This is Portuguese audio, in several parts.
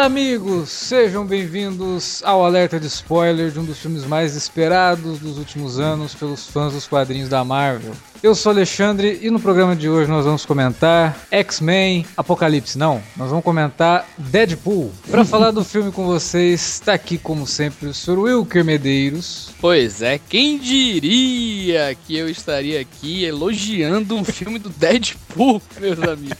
Olá, amigos! Sejam bem-vindos ao Alerta de Spoiler de um dos filmes mais esperados dos últimos anos pelos fãs dos quadrinhos da Marvel. Eu sou Alexandre e no programa de hoje nós vamos comentar X-Men Apocalipse. Não, nós vamos comentar Deadpool. Para falar do filme com vocês, está aqui, como sempre, o Sr. Wilker Medeiros. Pois é, quem diria que eu estaria aqui elogiando um filme do Deadpool, meus amigos?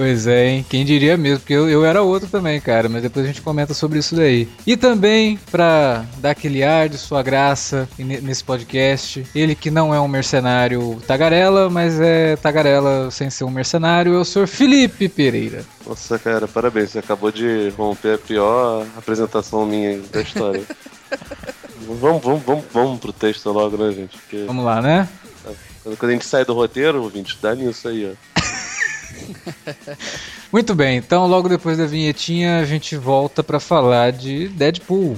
Pois é, hein? Quem diria mesmo, porque eu, eu era outro também, cara, mas depois a gente comenta sobre isso daí. E também, pra dar aquele ar de sua graça nesse podcast, ele que não é um mercenário tagarela, mas é tagarela sem ser um mercenário, é o senhor Felipe Pereira. Nossa, cara, parabéns, você acabou de romper a pior apresentação minha da história. vamos, vamos, vamos, vamos pro texto logo, né, gente? Porque... Vamos lá, né? Quando, a gente sai do roteiro, ouvinte, dá nisso aí, ó. Muito bem, então logo depois da vinhetinha a gente volta para falar de Deadpool.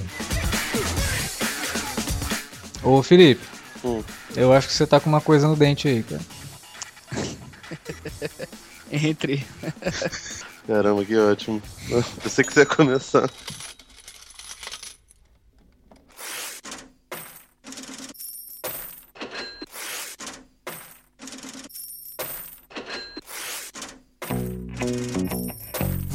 Ô Felipe, hum. eu acho que você tá com uma coisa no dente aí, cara. Entre. Caramba, que ótimo. Se você quiser começar.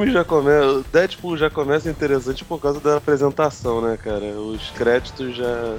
Filme já começa. O Deadpool já começa interessante por causa da apresentação, né, cara? Os créditos já.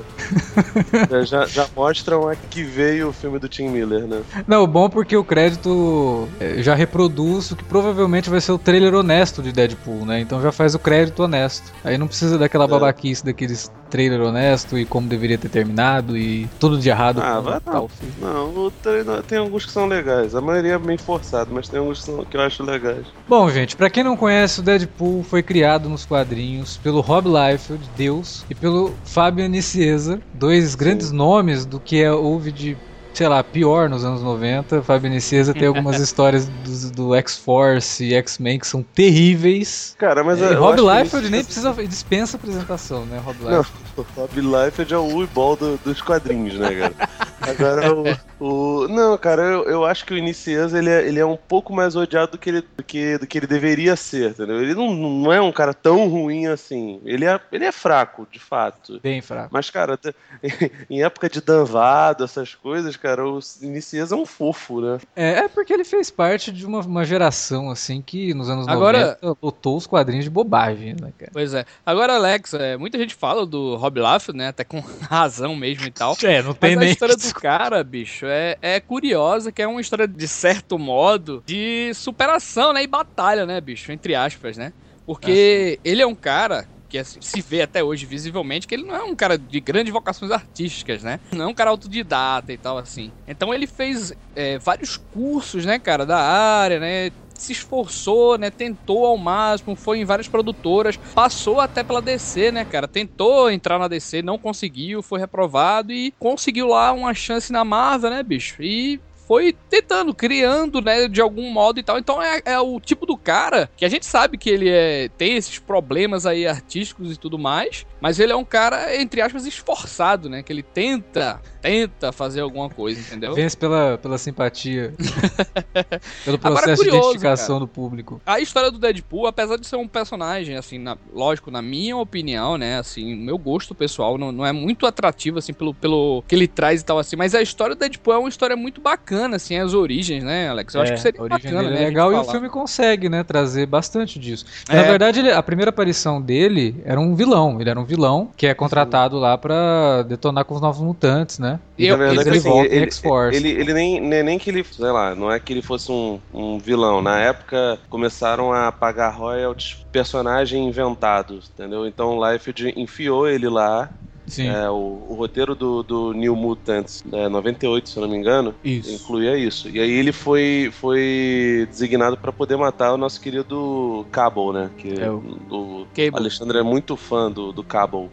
já, já, mostram a que veio o filme do Tim Miller, né? Não, bom porque o crédito é, já reproduz o que provavelmente vai ser o trailer honesto de Deadpool, né? Então já faz o crédito honesto. Aí não precisa daquela é. babaquice daqueles trailer honesto e como deveria ter terminado e tudo de errado. Ah, vai não. Não, trailer, tem alguns que são legais. A maioria é bem forçado, mas tem alguns que, são, que eu acho legais. Bom, gente, para quem não conhece, o Deadpool foi criado nos quadrinhos pelo Rob Liefeld, Deus, e pelo Fabio Nicieza, dois grandes Sim. nomes do que é, houve de sei lá, pior nos anos 90. Fábio Nicesa tem algumas histórias do, do X-Force e X-Men que são terríveis. Cara, mas é, Rob Liefeld nem precisa dispensa apresentação, né, Rob Liefeld? Não, Rob Liefeld é o Uibol do, dos quadrinhos, né, cara? Agora o, o, Não, cara, eu, eu acho que o Inicias ele é, ele é um pouco mais odiado do que ele, do que, do que ele deveria ser, entendeu? Ele não, não é um cara tão ruim assim. Ele é, ele é fraco, de fato. Bem fraco. Mas, cara, em época de danvado, essas coisas, cara, o Inicias é um fofo, né? É, é porque ele fez parte de uma, uma geração, assim, que nos anos Agora... 90 lotou os quadrinhos de bobagem, né, cara? Pois é. Agora, Alex, é, muita gente fala do Rob Liefeld, né? Até com razão mesmo e tal. É, não tem Mas nem... a história do cara, bicho, é, é curiosa, que é uma história, de certo modo, de superação, né? E batalha, né, bicho? Entre aspas, né? Porque é. ele é um cara que assim, se vê até hoje visivelmente que ele não é um cara de grandes vocações artísticas, né? Não é um cara autodidata e tal assim. Então ele fez é, vários cursos, né, cara, da área, né? Se esforçou, né? Tentou ao máximo, foi em várias produtoras, passou até pela DC, né, cara? Tentou entrar na DC, não conseguiu, foi reprovado e conseguiu lá uma chance na Marvel, né, bicho? E foi tentando, criando, né, de algum modo e tal. Então é, é o tipo do cara que a gente sabe que ele é, tem esses problemas aí artísticos e tudo mais, mas ele é um cara, entre aspas, esforçado, né? Que ele tenta, tenta fazer alguma coisa, entendeu? Vence pela, pela simpatia. pelo processo Agora, curioso, de identificação cara. do público. A história do Deadpool, apesar de ser um personagem, assim, na, lógico, na minha opinião, né? Assim, meu gosto pessoal não, não é muito atrativo, assim, pelo, pelo que ele traz e tal, assim. Mas a história do Deadpool é uma história muito bacana, assim, as origens, né, Alex? Eu é, acho que seria bacana, né? É legal e o filme consegue, né? Trazer bastante disso. É. Na verdade, ele, a primeira aparição dele era um vilão. Ele era um vilão que é contratado lá para detonar com os novos mutantes, né? E eu, verdade, ele, assim, volta ele, X-Force. Ele, ele nem, nem, nem, que ele, sei lá, não é que ele fosse um, um vilão. Na época começaram a pagar royalties personagem inventados, entendeu? Então o Liefeld enfiou ele lá Sim. É, o, o, roteiro do, do New Mutants, é, 98, se eu não me engano, isso. incluía isso. E aí ele foi, foi designado para poder matar o nosso querido Cable, né? Que é o... o Alexandre é muito fã do, do Cable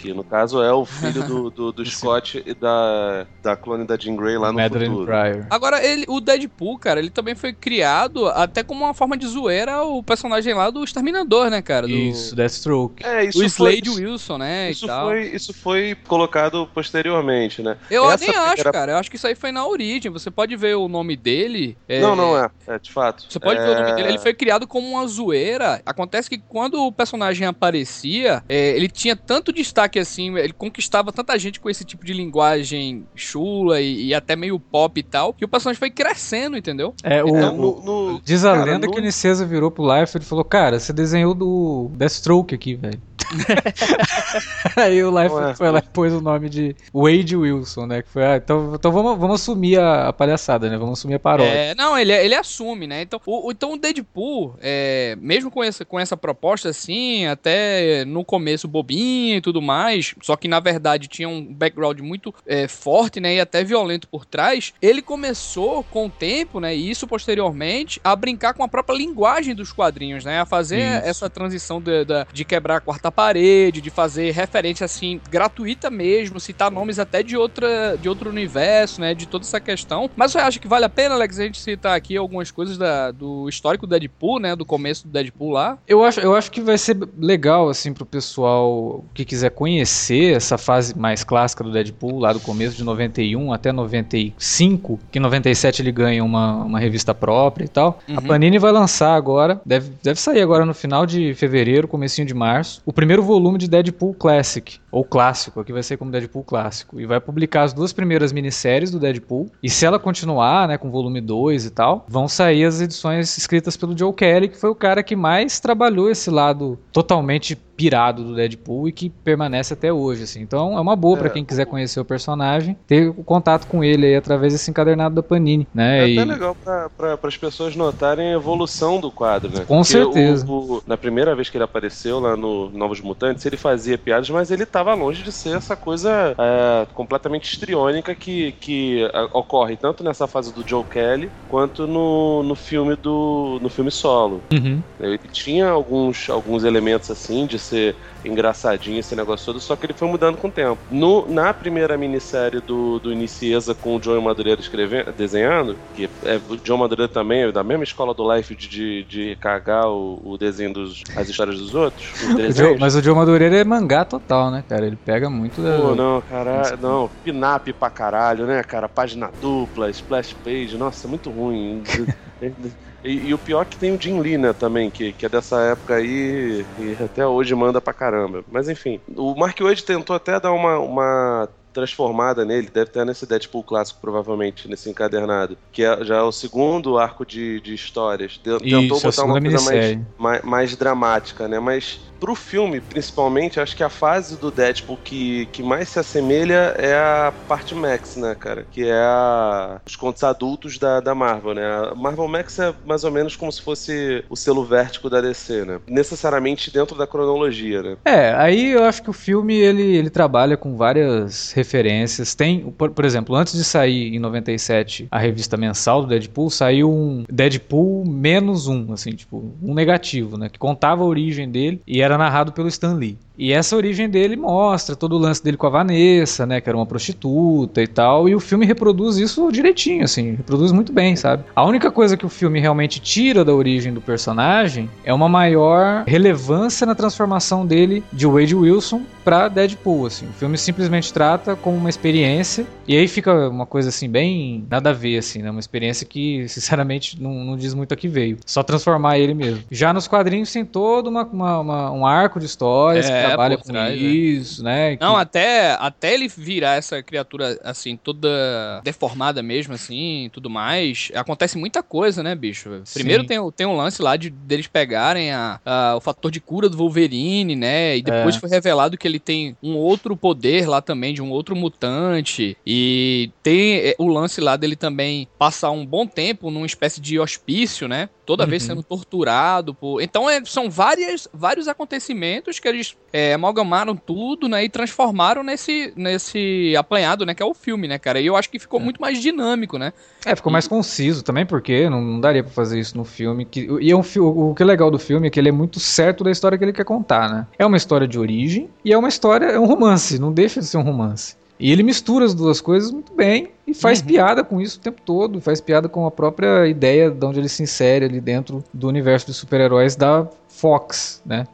que no caso é o filho do, do, do Scott e da, da clone da Jean Grey lá no Madeline futuro. Pryor. Agora, ele, o Deadpool, cara, ele também foi criado até como uma forma de zoeira o personagem lá do Exterminador, né, cara? Do... Isso, Deathstroke. É, isso o Slade foi, Wilson, né, isso Foi, isso foi colocado posteriormente, né? Eu Essa nem acho, era... cara. Eu acho que isso aí foi na origem. Você pode ver o nome dele. É... Não, não é. É, de fato. Você pode é... ver o nome dele. Ele foi criado como uma zoeira. Acontece que quando o personagem aparecia, é, ele tinha tanto destaque que assim, ele conquistava tanta gente com esse tipo de linguagem chula e, e até meio pop e tal, que o personagem foi crescendo, entendeu? É, o, então, no, no, diz a cara, lenda no... que o Nicesa virou pro Life e falou, cara, você desenhou do Deathstroke aqui, velho. Aí o Life é. foi lá e pôs o nome de Wade Wilson, né? Que foi, ah, então, então vamos, vamos assumir a, a, palhaçada, né? Vamos assumir a paródia. É, não, ele, ele assume, né? Então o, então o Deadpool, é, mesmo com essa, com essa proposta assim, até no começo bobinho e tudo mais, só que na verdade tinha um background muito é, forte, né? E até violento por trás, ele começou com o tempo, né? E isso posteriormente, a brincar com a própria linguagem dos quadrinhos, né? A fazer isso. essa transição de, de, de quebrar a quarta parede, de fazer referência assim, gratuita mesmo, citar nomes até de, outra, de outro universo, né? De toda essa questão. Mas você acha que vale a pena, Alex, a gente citar aqui algumas coisas da, do histórico do Deadpool, né? Do começo do Deadpool lá? Eu acho, eu acho que vai ser legal, assim, pro pessoal que quiser conhecer essa fase mais clássica do Deadpool, lá do começo de 91 até 95, que em 97 ele ganha uma, uma revista própria e tal. Uhum. A Panini vai lançar agora, deve, deve sair agora no final de fevereiro, comecinho de março, o primeiro primeiro volume de Deadpool Classic, ou clássico, aqui vai ser como Deadpool clássico, e vai publicar as duas primeiras minisséries do Deadpool, e se ela continuar, né, com volume 2 e tal, vão sair as edições escritas pelo Joe Kelly, que foi o cara que mais trabalhou esse lado totalmente pirado do Deadpool e que permanece até hoje, assim. Então é uma boa é, para quem quiser conhecer o personagem, ter o contato com ele aí através desse encadernado da Panini, né? É e... até legal para as pessoas notarem a evolução do quadro, né? Com Porque certeza. O, o, na primeira vez que ele apareceu lá no Novos Mutantes, ele fazia piadas, mas ele estava longe de ser essa coisa é, completamente histriônica que, que a, ocorre tanto nessa fase do Joe Kelly quanto no, no filme do no filme solo. Uhum. Ele tinha alguns, alguns elementos assim de ser engraçadinho esse negócio todo, só que ele foi mudando com o tempo. No, na primeira minissérie do, do Inicieza com o John Madureira escrevendo, desenhando, que é o John Madureira também, é da mesma escola do Life de, de, de cagar o, o desenho dos as histórias dos outros. o Joe, mas o John Madureira é mangá total, né, cara? Ele pega muito da. Pô, não, cara, não, pinap pra caralho, né, cara? Página dupla, splash page, nossa, muito ruim. E, e, o pior é que tem o Jim Lee, né, também, que, que é dessa época aí e até hoje manda pra caramba. Mas enfim, o Mark Wade tentou até dar uma, uma transformada nele, deve ter nesse Deadpool clássico, provavelmente, nesse encadernado, que é, já é o segundo arco de, de histórias. Tentou Isso, botar uma coisa mais, mais, mais, dramática, né? Mas pro filme, principalmente, acho que a fase do Deadpool que, que mais se assemelha é a parte Max, né, cara? Que é a, os contos adultos da, da Marvel, né? A Marvel Max é mais ou menos como se fosse o selo vértigo da DC, né? Necessariamente dentro da cronologia, né? É, aí eu acho que o filme ele, ele trabalha com várias referências. Tem, por, por, exemplo, antes de sair em 97 a revista mensal do Deadpool, saiu um Deadpool menos um, assim, tipo, um negativo, né? Que contava a origem dele e era narrado pelo Stan Lee. E essa origem dele mostra todo o lance dele com a Vanessa, né? Que era uma prostituta e tal. E o filme reproduz isso direitinho, assim. Reproduz muito bem, sabe? A única coisa que o filme realmente tira da origem do personagem é uma maior relevância na transformação dele de Wade Wilson para Deadpool, assim. O filme simplesmente trata como uma experiência. E aí fica uma coisa, assim, bem nada a ver, assim, né? Uma experiência que, sinceramente, não, não diz muito a que veio. Só transformar ele mesmo. Já nos quadrinhos tem todo uma, uma, uma um arco de histórias. É trabalha com trás, né? isso, né? né? Não, até, até ele virar essa criatura, assim, toda deformada mesmo, assim, tudo mais, acontece muita coisa, né, bicho? Primeiro tem, tem um lance lá de deles pegarem a, a, o fator de cura do Wolverine, né? E depois é. foi revelado que ele tem um outro poder lá também, de um outro mutante. E tem é, o lance lá dele também passar um bom tempo numa espécie de hospício, né? Toda uhum. vez sendo torturado por. Então é, são várias, vários acontecimentos que eles é, amalgamaram tudo, né? E transformaram nesse, nesse aplanhado, né? Que é o filme, né, cara? E eu acho que ficou é. muito mais dinâmico, né? É, ficou e... mais conciso também, porque não, não daria para fazer isso no filme. Que, e é um, o, o que é legal do filme é que ele é muito certo da história que ele quer contar, né? É uma história de origem e é uma história, é um romance, não deixa de ser um romance. E ele mistura as duas coisas muito bem e faz uhum. piada com isso o tempo todo, faz piada com a própria ideia de onde ele se insere ali dentro do universo de super-heróis da Fox, né?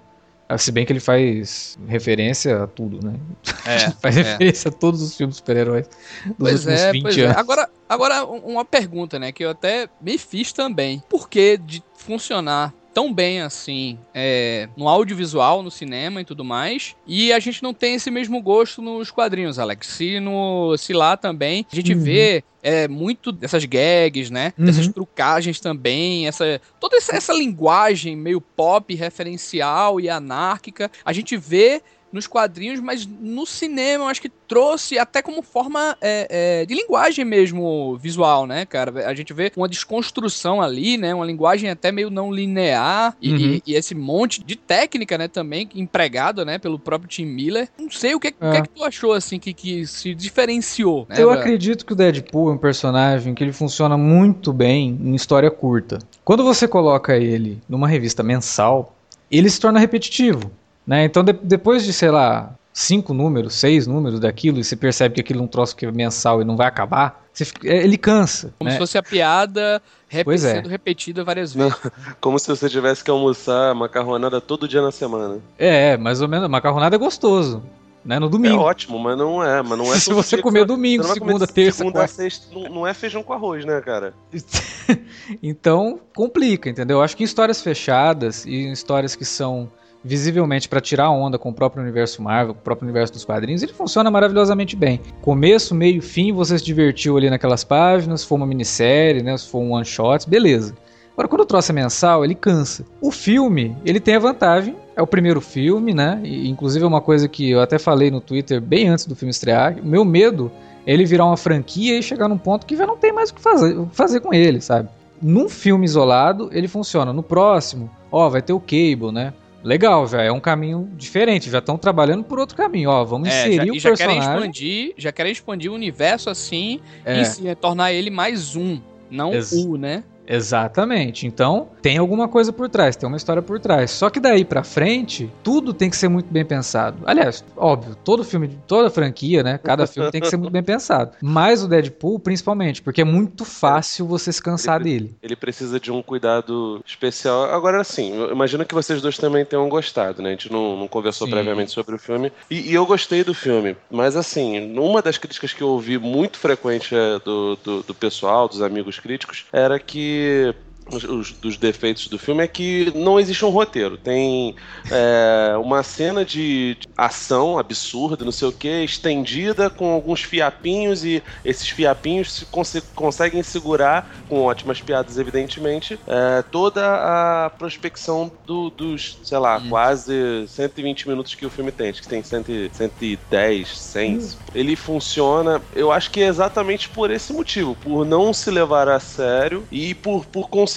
Ah, se bem que ele faz referência a tudo, né? É, faz é. referência a todos os filmes super-heróis dos pois últimos é, 20 é. anos. É. Agora, agora, uma pergunta, né? Que eu até me fiz também. Por que de funcionar tão bem assim é, no audiovisual, no cinema e tudo mais. E a gente não tem esse mesmo gosto nos quadrinhos, Alex. Se, no, se lá também a gente uhum. vê é, muito dessas gags, né? Uhum. Dessas trucagens também, essa toda essa, essa linguagem meio pop, referencial e anárquica. A gente vê nos quadrinhos, mas no cinema eu acho que trouxe até como forma é, é, de linguagem mesmo visual, né, cara? A gente vê uma desconstrução ali, né? Uma linguagem até meio não linear e, uhum. e, e esse monte de técnica, né, também empregado, né, pelo próprio Tim Miller. Não sei o que, é. o que, é que tu achou, assim, que, que se diferenciou, né? Eu pra... acredito que o Deadpool é um personagem que ele funciona muito bem em história curta. Quando você coloca ele numa revista mensal, ele se torna repetitivo. Né? Então, de, depois de, sei lá, cinco números, seis números daquilo, e você percebe que aquilo é um troço que é mensal e não vai acabar, fica, é, ele cansa. Como né? se fosse a piada rep é. sendo repetida várias vezes. Não, como se você tivesse que almoçar macarronada todo dia na semana. É, mais ou menos. Macarronada é gostoso. Né, no domingo. É ótimo, mas não é. Mas não é Se você comer domingo, segunda, terça, segunda, quarta. sexta, não, não é feijão com arroz, né, cara? então, complica, entendeu? Eu acho que em histórias fechadas e em histórias que são visivelmente para tirar onda com o próprio universo Marvel, com o próprio universo dos quadrinhos, ele funciona maravilhosamente bem. Começo, meio, fim, você se divertiu ali naquelas páginas, se for uma minissérie, né, se for um one shot, beleza. Agora, quando o troço é mensal, ele cansa. O filme, ele tem a vantagem, é o primeiro filme, né? E, inclusive é uma coisa que eu até falei no Twitter bem antes do filme estrear. O meu medo é ele virar uma franquia e chegar num ponto que já não tem mais o que fazer, fazer com ele, sabe? Num filme isolado, ele funciona. No próximo, ó, vai ter o Cable, né? Legal, já é um caminho diferente, já estão trabalhando por outro caminho, ó, vamos é, inserir já, o já personagem. Querem expandir, já querem expandir o universo assim é. e tornar ele mais um, não Ex o, né? Exatamente. Então, tem alguma coisa por trás, tem uma história por trás. Só que daí para frente, tudo tem que ser muito bem pensado. Aliás, óbvio, todo filme, toda franquia, né? Cada filme tem que ser muito bem pensado. Mas o Deadpool, principalmente, porque é muito fácil você se cansar ele, dele. Ele precisa de um cuidado especial. Agora, assim, eu imagino que vocês dois também tenham gostado, né? A gente não, não conversou Sim. previamente sobre o filme. E, e, eu gostei do filme. Mas, assim, uma das críticas que eu ouvi muito frequente é, do, do, do pessoal, dos amigos críticos, era que que os, dos defeitos do filme é que não existe um roteiro. Tem é, uma cena de ação absurda, não sei o que, estendida com alguns fiapinhos e esses fiapinhos se cons conseguem segurar, com ótimas piadas, evidentemente, é, toda a prospecção do, dos, sei lá, hum. quase 120 minutos que o filme tem. Acho que tem 100, 110, 100. Hum. Ele funciona, eu acho que é exatamente por esse motivo, por não se levar a sério e por, por conseguir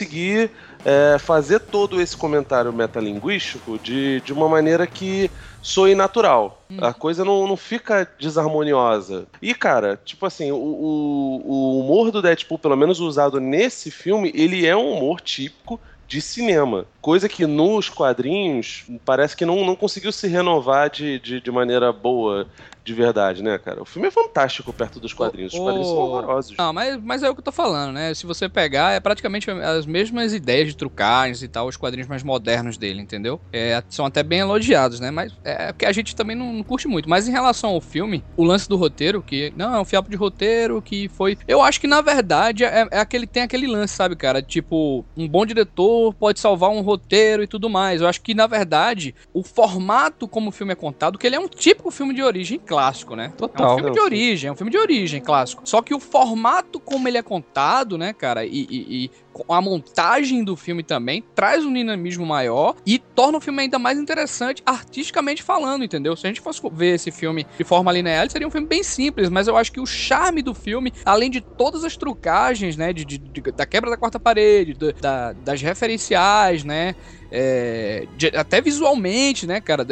é, fazer todo esse comentário metalinguístico de, de uma maneira que soe natural. Hum. A coisa não, não fica desarmoniosa. E, cara, tipo assim, o, o, o humor do Deadpool, pelo menos usado nesse filme, ele é um humor típico de cinema. Coisa que nos quadrinhos parece que não, não conseguiu se renovar de, de, de maneira boa de verdade, né, cara? O filme é fantástico perto dos quadrinhos. Os quadrinhos são horrorosos. Não, mas, mas é o que eu tô falando, né? Se você pegar, é praticamente as mesmas ideias de trucagens e tal, os quadrinhos mais modernos dele, entendeu? É, são até bem elogiados, né? Mas é que a gente também não, não, curte muito. Mas em relação ao filme, o lance do roteiro, que não, é um fiapo de roteiro, que foi. Eu acho que na verdade é, é aquele, tem aquele lance, sabe, cara? Tipo, um bom diretor pode salvar um roteiro e tudo mais. Eu acho que na verdade o formato como o filme é contado, que ele é um típico filme de origem clássico, né? Total. É um filme de origem, é um filme de origem clássico. Só que o formato como ele é contado, né, cara, e, e, e a montagem do filme também traz um dinamismo maior e torna o filme ainda mais interessante artisticamente falando, entendeu? Se a gente fosse ver esse filme de forma linear, seria um filme bem simples, mas eu acho que o charme do filme, além de todas as trucagens, né, de, de, de da quebra da quarta parede, da, das referenciais, né, é, de, até visualmente, né, cara,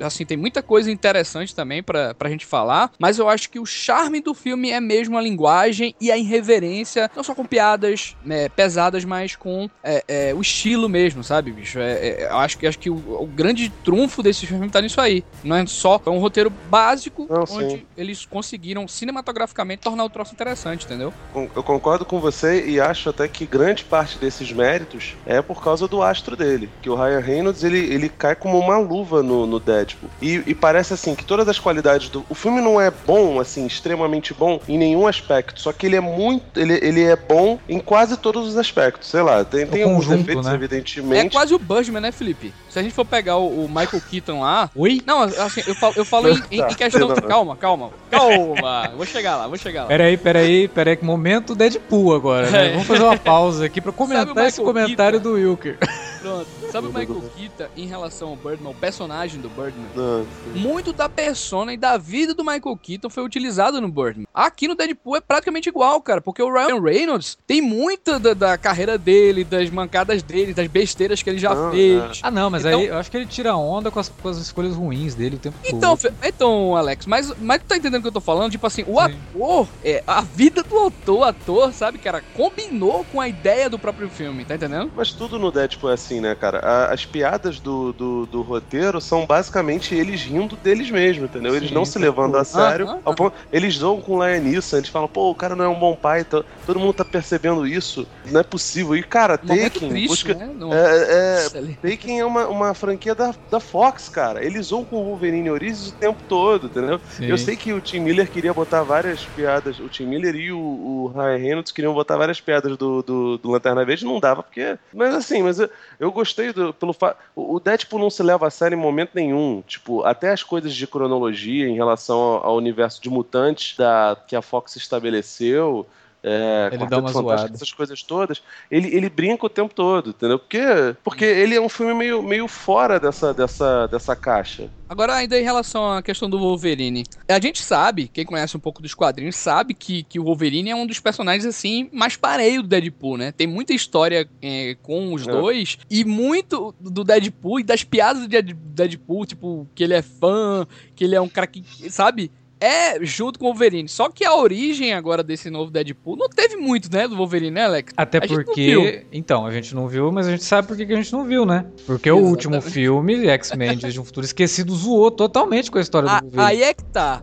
assim, tem muita coisa interessante também pra, pra gente falar, mas eu acho que o charme do filme é mesmo a linguagem e a irreverência, não só com piadas né, pesadas, mas com é, é, o estilo mesmo, sabe, bicho? É, é, eu acho que, acho que o, o, grande trunfo desse filme tá nisso aí. Não é só é um roteiro básico, não, onde sim. eles conseguiram cinematograficamente tornar o troço interessante, entendeu? Eu concordo com você e acho até que grande parte desses méritos é por causa do astro dele, que o Ryan Reynolds, ele, ele cai como uma luva no, no Dead Tipo, e, e, parece assim que todas as qualidades do. O filme não é bom, assim, extremamente bom em nenhum aspecto. Só que ele é muito. Ele, ele é bom em quase todos os aspectos. Sei lá, tem, tem alguns defeitos, né? evidentemente. É quase o Bushman, né, Felipe? Se a gente for pegar o, o Michael Keaton lá. Oi? Não, assim, eu falo, eu falo em, em, em questão. Não, não. Calma, calma. Calma. vou chegar lá, vou chegar lá. Peraí, peraí, peraí, que momento Deadpool agora, né? É. Vamos fazer uma pausa aqui pra comentar esse comentário Keaton? do Wilker. Pronto. Sabe o Michael Keaton em relação ao Birdman, o personagem do Birdman? Não. Muito da persona e da vida do Michael Keaton foi utilizado no Birdman. Aqui no Deadpool é praticamente igual, cara, porque o Ryan Reynolds tem muita da, da carreira dele, das mancadas dele, das besteiras que ele já não, fez. É. Ah, não, mas então, aí eu acho que ele tira onda com as, com as escolhas ruins dele o tempo então, todo. Então, Alex, mas, mas tu tá entendendo o que eu tô falando? Tipo assim, o Sim. ator, é, a vida do autor, o ator, sabe, cara, combinou com a ideia do próprio filme, tá entendendo? Mas tudo no Deadpool é assim, né, cara? A, as piadas do, do, do, roteiro são basicamente eles rindo deles mesmos, entendeu? Eles Sim, não se levando a sério. Ah, ah, ah. Eles zoam com Lion Neeson, eles falam, pô, o cara não é um bom pai, todo mundo tá percebendo isso, não é possível. E, cara, Taken. Triste, busca, né? é, é, Taken é uma, uma franquia da, da Fox, cara. Eles zoam com o Wolverine Origins o tempo todo, entendeu? Sim. Eu sei que o Tim Miller queria botar várias piadas, o Tim Miller e o, o Ryan Reynolds queriam botar várias piadas do, do, do Lanterna Verde, não dava, porque. Mas assim, mas eu, eu gostei do, pelo fato. O Deadpool não se leva a sério em momento nenhum. Tipo, até as coisas de cronologia em relação ao, universo de mutantes da, que a Fox estabeleceu. É, ele dá uma zoada. essas coisas todas, ele, ele brinca o tempo todo, entendeu? Porque, porque ele é um filme meio, meio fora dessa, dessa, dessa caixa. Agora, ainda em relação à questão do Wolverine, a gente sabe, quem conhece um pouco dos quadrinhos, sabe que, que o Wolverine é um dos personagens, assim, mais pareio do Deadpool, né? Tem muita história é, com os é. dois, e muito do Deadpool e das piadas do Deadpool, tipo, que ele é fã, que ele é um cara que, sabe? É junto com o Wolverine. Só que a origem agora desse novo Deadpool não teve muito, né, do Wolverine, né, Alex? Até a porque. Então, a gente não viu, mas a gente sabe por que a gente não viu, né? Porque Exatamente. o último filme, X-Men de um Futuro Esquecido, zoou totalmente com a história a, do Wolverine. Aí é que tá.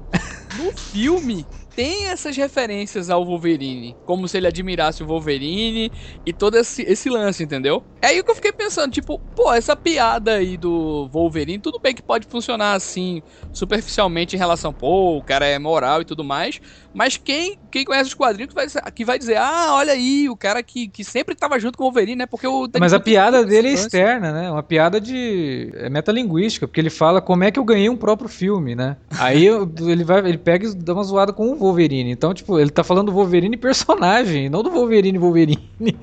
No filme, tem essas referências ao Wolverine, como se ele admirasse o Wolverine e todo esse, esse lance, entendeu? É aí que eu fiquei pensando, tipo, pô, essa piada aí do Wolverine, tudo bem que pode funcionar assim, superficialmente em relação, pô, o cara é moral e tudo mais, mas quem, quem conhece os quadrinhos que vai, que vai dizer, ah, olha aí, o cara que, que sempre tava junto com o Wolverine, né? Porque o Mas a piada dele é externa, né? Uma piada de é metalinguística, porque ele fala como é que eu ganhei um próprio filme, né? Aí ele vai, ele pega e dá uma zoada com o Wolverine. Então, tipo, ele tá falando do Wolverine personagem, não do Wolverine Wolverine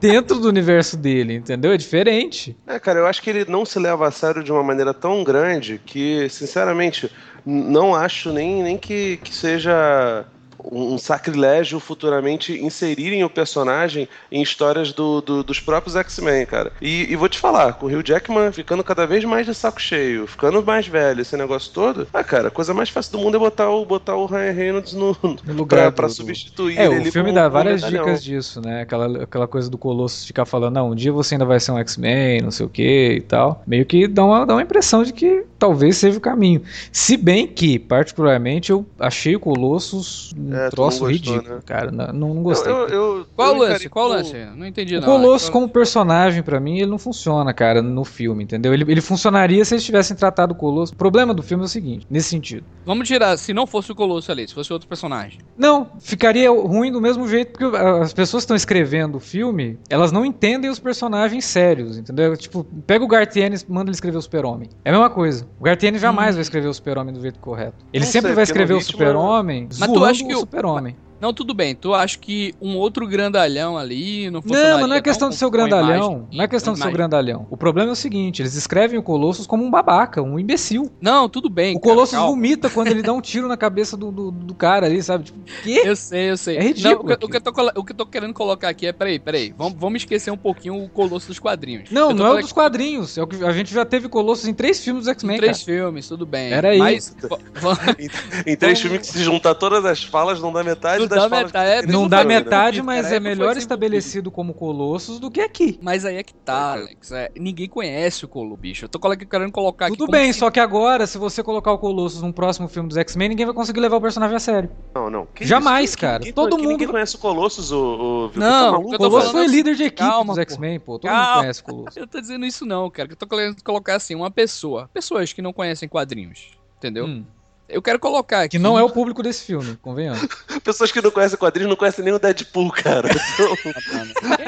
dentro do universo dele, entendeu? É diferente. É, cara, eu acho que ele não se leva a sério de uma maneira tão grande que, sinceramente, não acho nem, nem que, que seja um sacrilégio futuramente inserirem o personagem em histórias do, do, dos próprios X-Men, cara. E, e, vou te falar, com o Hugh Jackman ficando cada vez mais de saco cheio, ficando mais velho, esse negócio todo, ah, cara, a coisa mais fácil do mundo é botar o, botar o Ryan Reynolds no, no lugar pra, pra substituir é, ele. O filme dá várias dicas disso, né? Aquela, aquela coisa do Colossus ficar falando, não, um dia você ainda vai ser um X-Men, não sei o que e tal. Meio que dá uma, dá uma impressão de que talvez seja o caminho. Se bem que, particularmente, eu achei o Colossus um é, troço gostou, ridículo, né? cara. Não, não gostei. Eu, eu, eu, Qual o lance? Qual o lance? Não entendi, não. O Colossus, como personagem, para mim, ele não funciona, cara, no filme, entendeu? Ele, ele funcionaria se eles tivessem tratado o Colossus. O problema do filme é o seguinte, nesse sentido. Vamos tirar, se não fosse o Colossus ali, se fosse outro personagem. Não, ficaria ruim do mesmo jeito, porque as pessoas que estão escrevendo o filme, elas não entendem os personagens sérios, entendeu? Tipo, pega o Gartienes manda ele escrever o Super-Homem. É a mesma coisa. O Gartienes jamais hum. vai escrever o Super-Homem do jeito correto. Ele sempre vai escrever o Super-Homem zoando o Super-Homem. Não, tudo bem. Tu acha que um outro grandalhão ali não funcionaria? Não, mas não é questão de ser o grandalhão. Não é questão de ser o grandalhão. O problema é o seguinte, eles escrevem o Colossus como um babaca, um imbecil. Não, tudo bem. O Colossus cara, vomita quando ele dá um tiro na cabeça do, do, do cara ali, sabe? Tipo, quê? Eu sei, eu sei. É ridículo. Não, o, que, o, que eu tô, o que eu tô querendo colocar aqui é, peraí, peraí. Vamos, vamos esquecer um pouquinho o Colossus dos quadrinhos. Não, não é o dos quadrinhos. É o que a gente já teve Colossus em três filmes do X-Men, Três cara. filmes, tudo bem. Era aí. Mas, em, em, três filmes que se juntar todas as falas, não dá metade não das. Metade, não dá metade, mas é melhor estabelecido como Colossus do que aqui. Mas aí é que tá, Alex. É, ninguém conhece o Colo, bicho. Eu tô querendo colocar Tudo aqui. Tudo bem, só que agora, se você colocar o Colossus num próximo filme dos X-Men, ninguém vai conseguir levar o personagem a sério. Não, não. Que Jamais, isso? cara. Quem, Todo mundo. Ninguém conhece o Colossus, o. o... Não, o Colossus foi líder de equipe calma, dos X-Men, pô. Todo calma. mundo conhece o Colossus. Eu tô dizendo isso não, cara. Eu tô querendo colocar assim, uma pessoa. Pessoas que não conhecem quadrinhos. Entendeu? Hum. Eu quero colocar aqui. Que não é o público desse filme, convenhamos. Pessoas que não conhecem quadrinhos não conhecem nem o Deadpool, cara.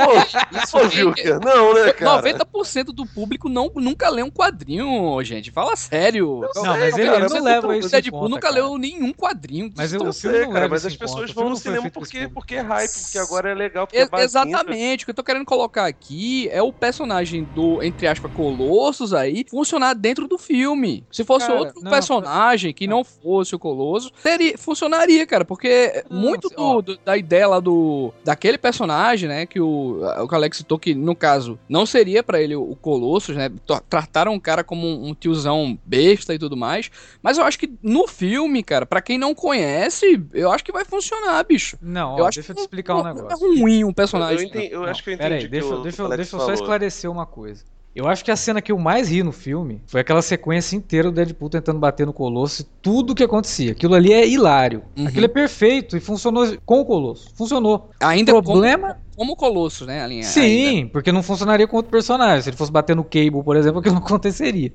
Pô, pô, viu, Não, né, cara? 90% do público não, nunca lê um quadrinho, gente. Fala sério. Não, não mas ele, não leva isso. O Deadpool conta, nunca cara. leu nenhum quadrinho. Mas eu, sei, cara, mas as pessoas vão no cinema porque, porque é hype, porque agora é legal. Porque é exatamente. O que eu tô querendo colocar aqui é o personagem do, entre aspas, Colossus aí, funcionar dentro do filme. Se fosse cara, outro personagem que não fosse o Colosso, teria, funcionaria, cara, porque não, muito do, do, da ideia lá do daquele personagem, né, que o, o Alex citou que, no caso, não seria para ele o Colossus, né, trataram o cara como um, um, tiozão besta e tudo mais, mas eu acho que no filme, cara, para quem não conhece, eu acho que vai funcionar, bicho. Não, eu ó, acho deixa eu te explicar um, um negócio. É ruim um personagem. Eu, entendi, eu acho que eu entendi. Peraí, deixa, deixa, deixa eu só esclarecer uma coisa. Eu acho que a cena que eu mais ri no filme foi aquela sequência inteira do Deadpool tentando bater no Colosso e tudo o que acontecia. Aquilo ali é hilário. Uhum. Aquilo é perfeito e funcionou com o Colosso. Funcionou. Ainda o problema como Colosso, né? A linha, Sim, ainda. porque não funcionaria com outro personagem. Se ele fosse bater no Cable, por exemplo, aquilo não aconteceria.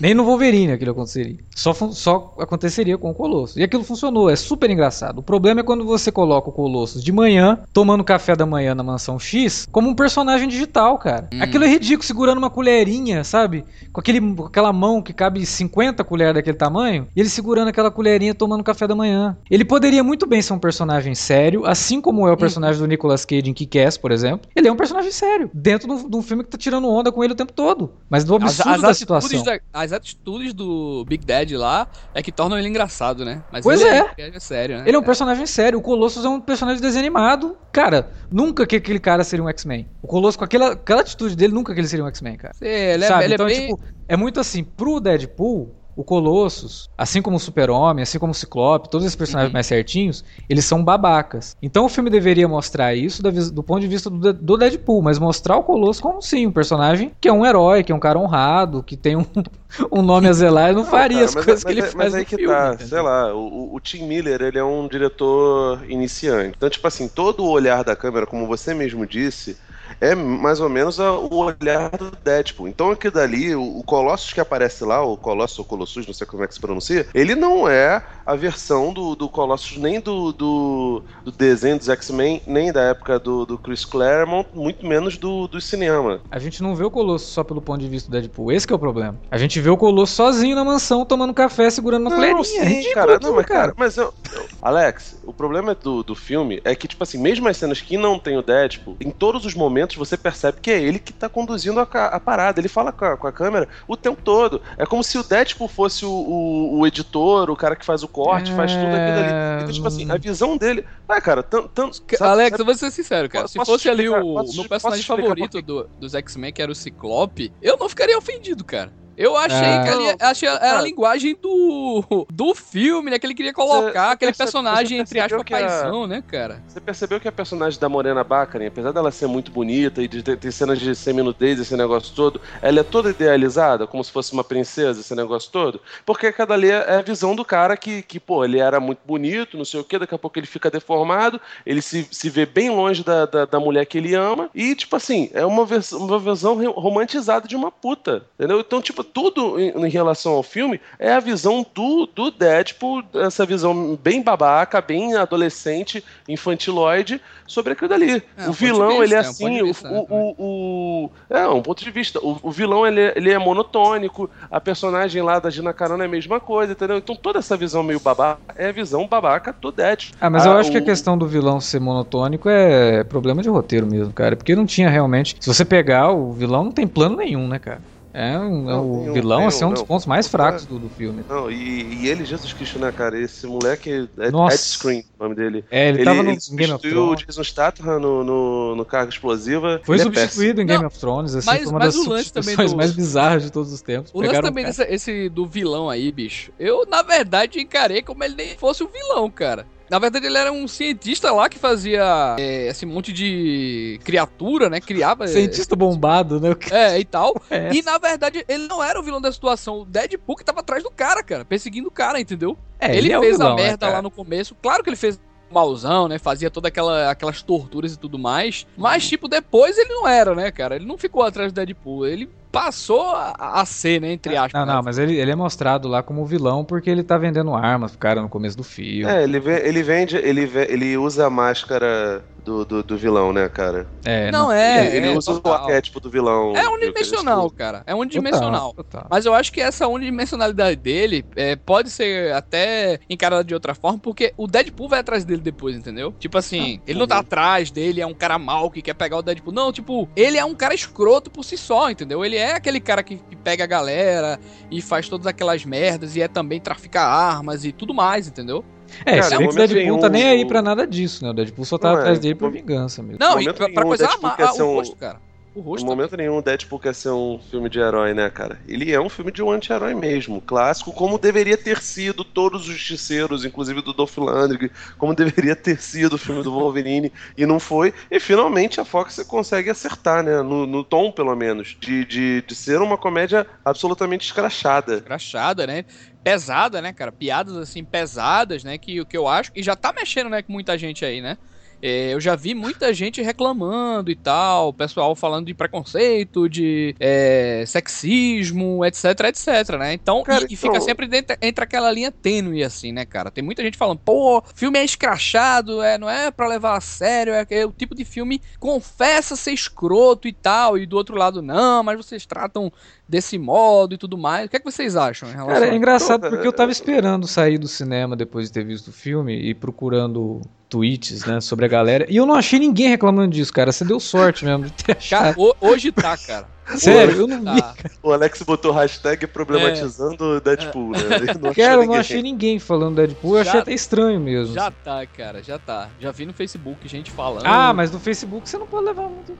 Nem no Wolverine aquilo aconteceria. Só, só aconteceria com o Colosso. E aquilo funcionou, é super engraçado. O problema é quando você coloca o Colossus de manhã, tomando café da manhã na mansão X, como um personagem digital, cara. Hum. Aquilo é ridículo, segurando uma colherinha, sabe? Com, aquele, com aquela mão que cabe 50 colheres daquele tamanho, e ele segurando aquela colherinha tomando café da manhã. Ele poderia muito bem ser um personagem sério, assim como é o personagem hum. do Nicolas Cage em Kick-Ass, por exemplo. Ele é um personagem sério, dentro de um filme que tá tirando onda com ele o tempo todo. Mas do absurdo as, as da situação. Da, as atitudes do Big Dad lá é que tornam ele engraçado, né? Mas pois é. É, é sério, né? Ele é um personagem sério. O Colossus é um personagem desanimado. Cara, nunca que aquele cara seria um X-Men. O Colossus, com aquela, aquela atitude dele, nunca que ele seria um X-Men, cara. Sim, ele é, Sabe? Ele é então, é bem... tipo, é muito assim, pro Deadpool, o Colossus, assim como o Super-Homem, assim como o Ciclope, todos esses personagens uhum. mais certinhos, eles são babacas. Então o filme deveria mostrar isso do, do ponto de vista do, do, Deadpool, mas mostrar o Colossus como sim, um personagem que é um herói, que é um cara honrado, que tem um, um nome a zelar, e não, não faria cara, as mas, coisas mas, que ele mas, faz mas aí que filme, tá, entendeu? sei lá, o, o Tim Miller, ele é um diretor iniciante. Então, tipo assim, todo o olhar da câmera, como você mesmo disse, é mais ou menos a, o olhar do Deadpool. Então aquilo dali, o, o Colossus que aparece lá, o Colossus ou Colossus, não sei como é que se pronuncia, ele não é a versão do, do Colossus nem do, do, do desenho dos X-Men, nem da época do, do Chris Claremont, muito menos do, do cinema. A gente não vê o Colossus só pelo ponto de vista do Deadpool, esse é o problema. A gente vê o Colossus sozinho na mansão, tomando café, segurando uma colherinha. Sim, é ridículo, cara. Não, mas, cara, mas eu, eu, Alex, o problema do, do filme é que, tipo assim, mesmo as cenas que não tem o Deadpool, em todos os momentos momentos você percebe que é ele que tá conduzindo a, a parada. Ele fala com a, com a, câmera o tempo todo. É como se o Deadpool fosse o, o, o editor, o cara que faz o corte, é... faz tudo aquilo ali. Então, tipo assim, a visão dele. Vai, cara, tanto. Alex, eu vou ser sincero, cara. Posso, se fosse ali o posso, meu personagem favorito do, dos X-Men, que era o Ciclope, eu não ficaria ofendido, cara. Eu achei é. que ele, achei, era a linguagem do, do filme, né? Que ele queria colocar você, aquele personagem, entre aspas, paisão, né, cara? Você percebeu que a personagem da Morena Baccarin, apesar dela ser muito bonita e de ter, ter cenas de seminudez, esse negócio todo, ela é toda idealizada, como se fosse uma princesa, esse negócio todo? Porque cada ali é a visão do cara que, que, pô, ele era muito bonito, não sei o quê, daqui a pouco ele fica deformado, ele se, se vê bem longe da, da, da mulher que ele ama, e, tipo assim, é uma, vers uma visão romantizada de uma puta, entendeu? Então, tipo, tudo em, em, relação ao filme é a visão do, do Deadpool, essa visão bem babaca, bem adolescente, infantiloide, sobre aquilo dali. É, o vilão, vista, ele é assim, é um vista, o, né, o, o, É, um ponto de vista. O, o vilão, ele, é, ele é monotônico, a personagem lá da Gina Carano é a mesma coisa, entendeu? Então toda essa visão meio babaca é a visão babaca do Deadpool. Ah, mas ah, eu acho que a questão do vilão ser monotônico é problema de roteiro mesmo, cara, porque não tinha realmente... Se você pegar, o vilão não tem plano nenhum, né, cara? É, um, é não, o vilão, assim, é um dos pontos mais fracos do, do filme. Não, e, e, ele, Jesus Cristo, né, cara? Esse moleque é Nossa. Ed Screen, o nome dele. É, ele, ele tava no ele Game of Thrones. o Jason Statham no, no, no Carga Explosiva. Foi é substituído é em Game não, of Thrones, assim, mas, foi uma das substituições do... mais bizarras de todos os tempos. O lance também desse, esse do vilão aí, bicho, eu, na verdade, encarei como ele nem fosse o vilão, cara. Na verdade, ele era um cientista lá que fazia é, esse monte de criatura, né? Criava. Cientista bombado, né? É, e tal. É. E na verdade, ele não era o vilão da situação. O Deadpool que tava atrás do cara, cara. Perseguindo o cara, entendeu? É, ele, ele é fez vilão, a né, merda lá no começo. Claro que ele fez malzão, né? Fazia toda aquela aquelas torturas e tudo mais. Mas, tipo, depois ele não era, né, cara? Ele não ficou atrás do Deadpool. Ele passou a, ser, né? Entre aspas. Não, não, né? mas ele, ele é mostrado lá como vilão porque ele tá vendendo armas pro cara no começo do filme. É, ele, ele vende, ele, ele usa a máscara do, do, do, vilão, né, cara? É, não, não é. Ele, ele é, usa total. o arquétipo do vilão. É unidimensional, cara. É unidimensional. Total, total. Mas eu acho que essa unidimensionalidade dele é, pode ser até encarada de outra forma, porque o Deadpool vai atrás dele depois, entendeu? Tipo assim, ah, ele não tá atrás dele, é um cara mal que quer pegar o Deadpool. Não, tipo, ele é um cara escroto por si só, entendeu? Ele é aquele cara que, que pega a galera e faz todas aquelas merdas e é também traficar armas e tudo mais, entendeu? É, cara, se o Deadpool tá nem aí pra nada disso, né? O Deadpool só tá atrás é, dele por vingança mesmo. Não, e pra, pra coisa a, o rosto, cara. O rosto em momento nenhum o Deadpool quer ser um filme de herói, né, cara? Ele é um filme de um anti-herói mesmo, clássico, como deveria ter sido todos os justiceiros, inclusive do Dolph Lundgren, como deveria ter sido o filme do Wolverine, e não foi. E finalmente a Fox consegue acertar, né, no, no tom, pelo menos, de, de, de ser uma comédia absolutamente escrachada. Escrachada, né? pesada, né, cara? Piadas assim pesadas, né? Que, que eu acho. E já tá mexendo, né, com muita gente aí, né? É, eu já vi muita gente reclamando e tal, pessoal falando de preconceito, de é, sexismo, etc, etc, né? Então, cara, e, e, fica então... sempre dentro, entre aquela linha tênue, assim, né, cara? Tem muita gente falando, pô, filme é escrachado, é, não é pra levar a sério, é, é o tipo de filme confessa ser escroto e tal, e do outro lado, não, mas vocês tratam desse modo e tudo mais. O que é que vocês acham em relação Cara, é engraçado porque eu tava esperando sair do cinema depois de ter visto o filme e procurando tweets, né, sobre a galera. E eu não achei ninguém reclamando disso, cara. Você deu sorte mesmo de ter achado. Cara, hoje tá, cara. Sério, eu não vi. Tá. O Alex botou hashtag problematizando é. Deadpool, né? Não cara, eu não achei ninguém falando Deadpool, eu já, achei até estranho mesmo. Já tá, cara, já tá. Já vi no Facebook gente falando. Ah, mas no Facebook você não pode levar muito.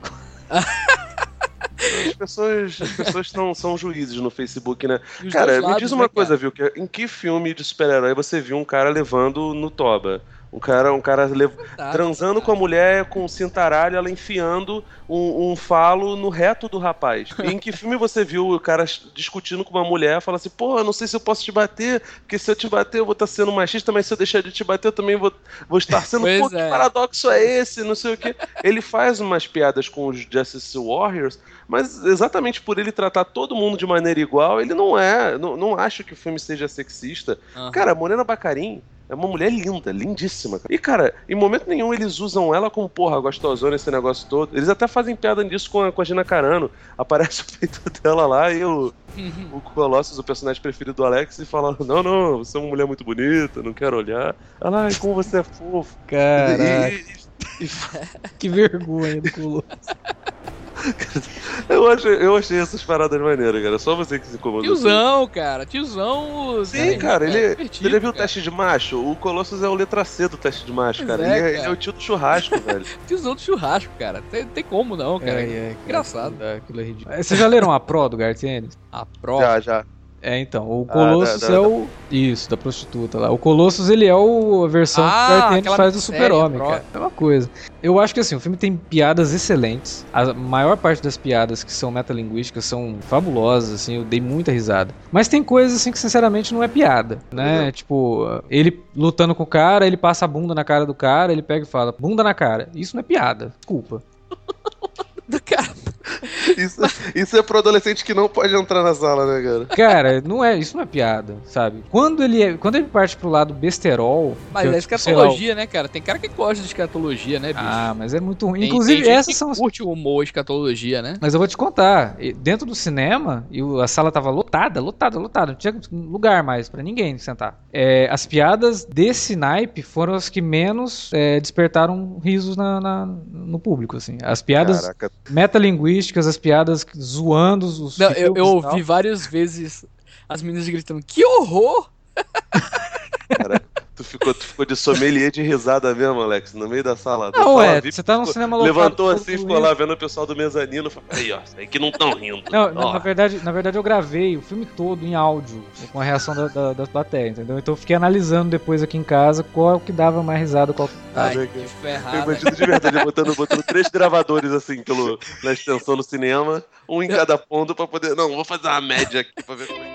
As pessoas, as pessoas não são juízes no Facebook, né? Cara, me diz uma né, coisa, viu? Que, em que filme de super-herói você viu um cara levando no toba? Um cara, um cara lev... transando com a mulher com um cintaralho, ela enfiando um, um, falo no reto do rapaz. Em que filme você viu o cara discutindo com uma mulher, fala assim, pô, não sei se eu posso te bater, porque se eu te bater eu vou estar sendo machista, mas se eu deixar de te bater eu também vou, vou estar sendo, pois pô, é. que paradoxo é esse, não sei o quê. Ele faz umas piadas com os Justice Warriors, mas exatamente por ele tratar todo mundo de maneira igual, ele não é, não, não acho que o filme seja sexista. Uhum. Cara, Morena Bacarin é uma mulher linda, lindíssima. E, cara, em momento nenhum eles usam ela como, porra, gostosona, esse negócio todo. Eles até fazem piada nisso com a, com a Gina Carano. Aparece o peito dela lá e o, o Colossus, o personagem preferido do Alex, e fala: Não, não, você é uma mulher muito bonita, não quero olhar. Ela, ai, como você é fofo. Caraca. E, e... que vergonha do Colossus. Eu achei, eu achei essas paradas maneiras, cara. Só você que se incomodou. Tiozão, cara. Tiozão. Sim, cara, ele, é ele viu o cara. teste de macho? O Colossus é o letra C do teste de macho, cara. é, ele, é, cara. ele é o tio do churrasco, velho. Tiozão do churrasco, cara. Tem, tem como não, cara. É, é, Engraçado. Aquilo, aquilo é ridículo. Vocês já leram a Pro do Gartienes? A prova. Já, já. É, então, o Ah, Colossus da- da- é o. Isso, da prostituta lá. O Colossus, ele é o, a versão Ah, que o aquela faz do Super-Homem, cara. É uma coisa. Eu acho que assim, o filme tem piadas excelentes. A maior parte das piadas que são metalinguísticas são fabulosas, assim, eu dei muita risada. Mas tem coisas assim que sinceramente não é piada, né? Uhum. Tipo, ele lutando com o cara, ele passa a bunda na cara do cara, ele pega e fala, bunda na cara. Isso não é piada, desculpa. Cara, Isso, isso é pro adolescente que não pode entrar na sala, né, cara? Cara, não é, isso não é piada, sabe? Quando ele, é- quando ele parte pro lado besterol, mas eu, é escatologia, né, cara? Tem cara que gosta de escatologia, né, bicho? Ah, mas é muito ruim. Tem- Inclusive, tem essas são as. curte o humor escatologia, né? Mas eu vou te contar, dentro do cinema, e a sala tava lotada, lotada, lotada, não tinha lugar mais pra ninguém sentar. É, as piadas desse naipe foram as que menos é, despertaram risos na- na- no público, assim. As piadas Caraca, metalinguísticas, as piadas zoando os Não, eu, eu ouvi várias vezes as meninas gritando, que horror! Tu ficou, tu ficou de sommelier de risada mesmo, Alex, no meio da sala. Da Não, sala é, VIP, você tá num ficou- cinema lotado. Levantou assim, ficou lá vendo o pessoal do mezanino. Falou, aí, ó, aí que não tão rindo. Não, na, na verdade, na verdade eu gravei o filme todo em áudio, com a reação da, da, das plateias, entendeu? Então eu fiquei analisando depois aqui em casa qual que dava mais risada, qual Ai, né, que cara? Eu ferrada. imagino de verdade, botando, botando três gravadores assim pelo, na extensão no cinema, um em cada ponto pra poder. Não, vou fazer uma média aqui pra ver como é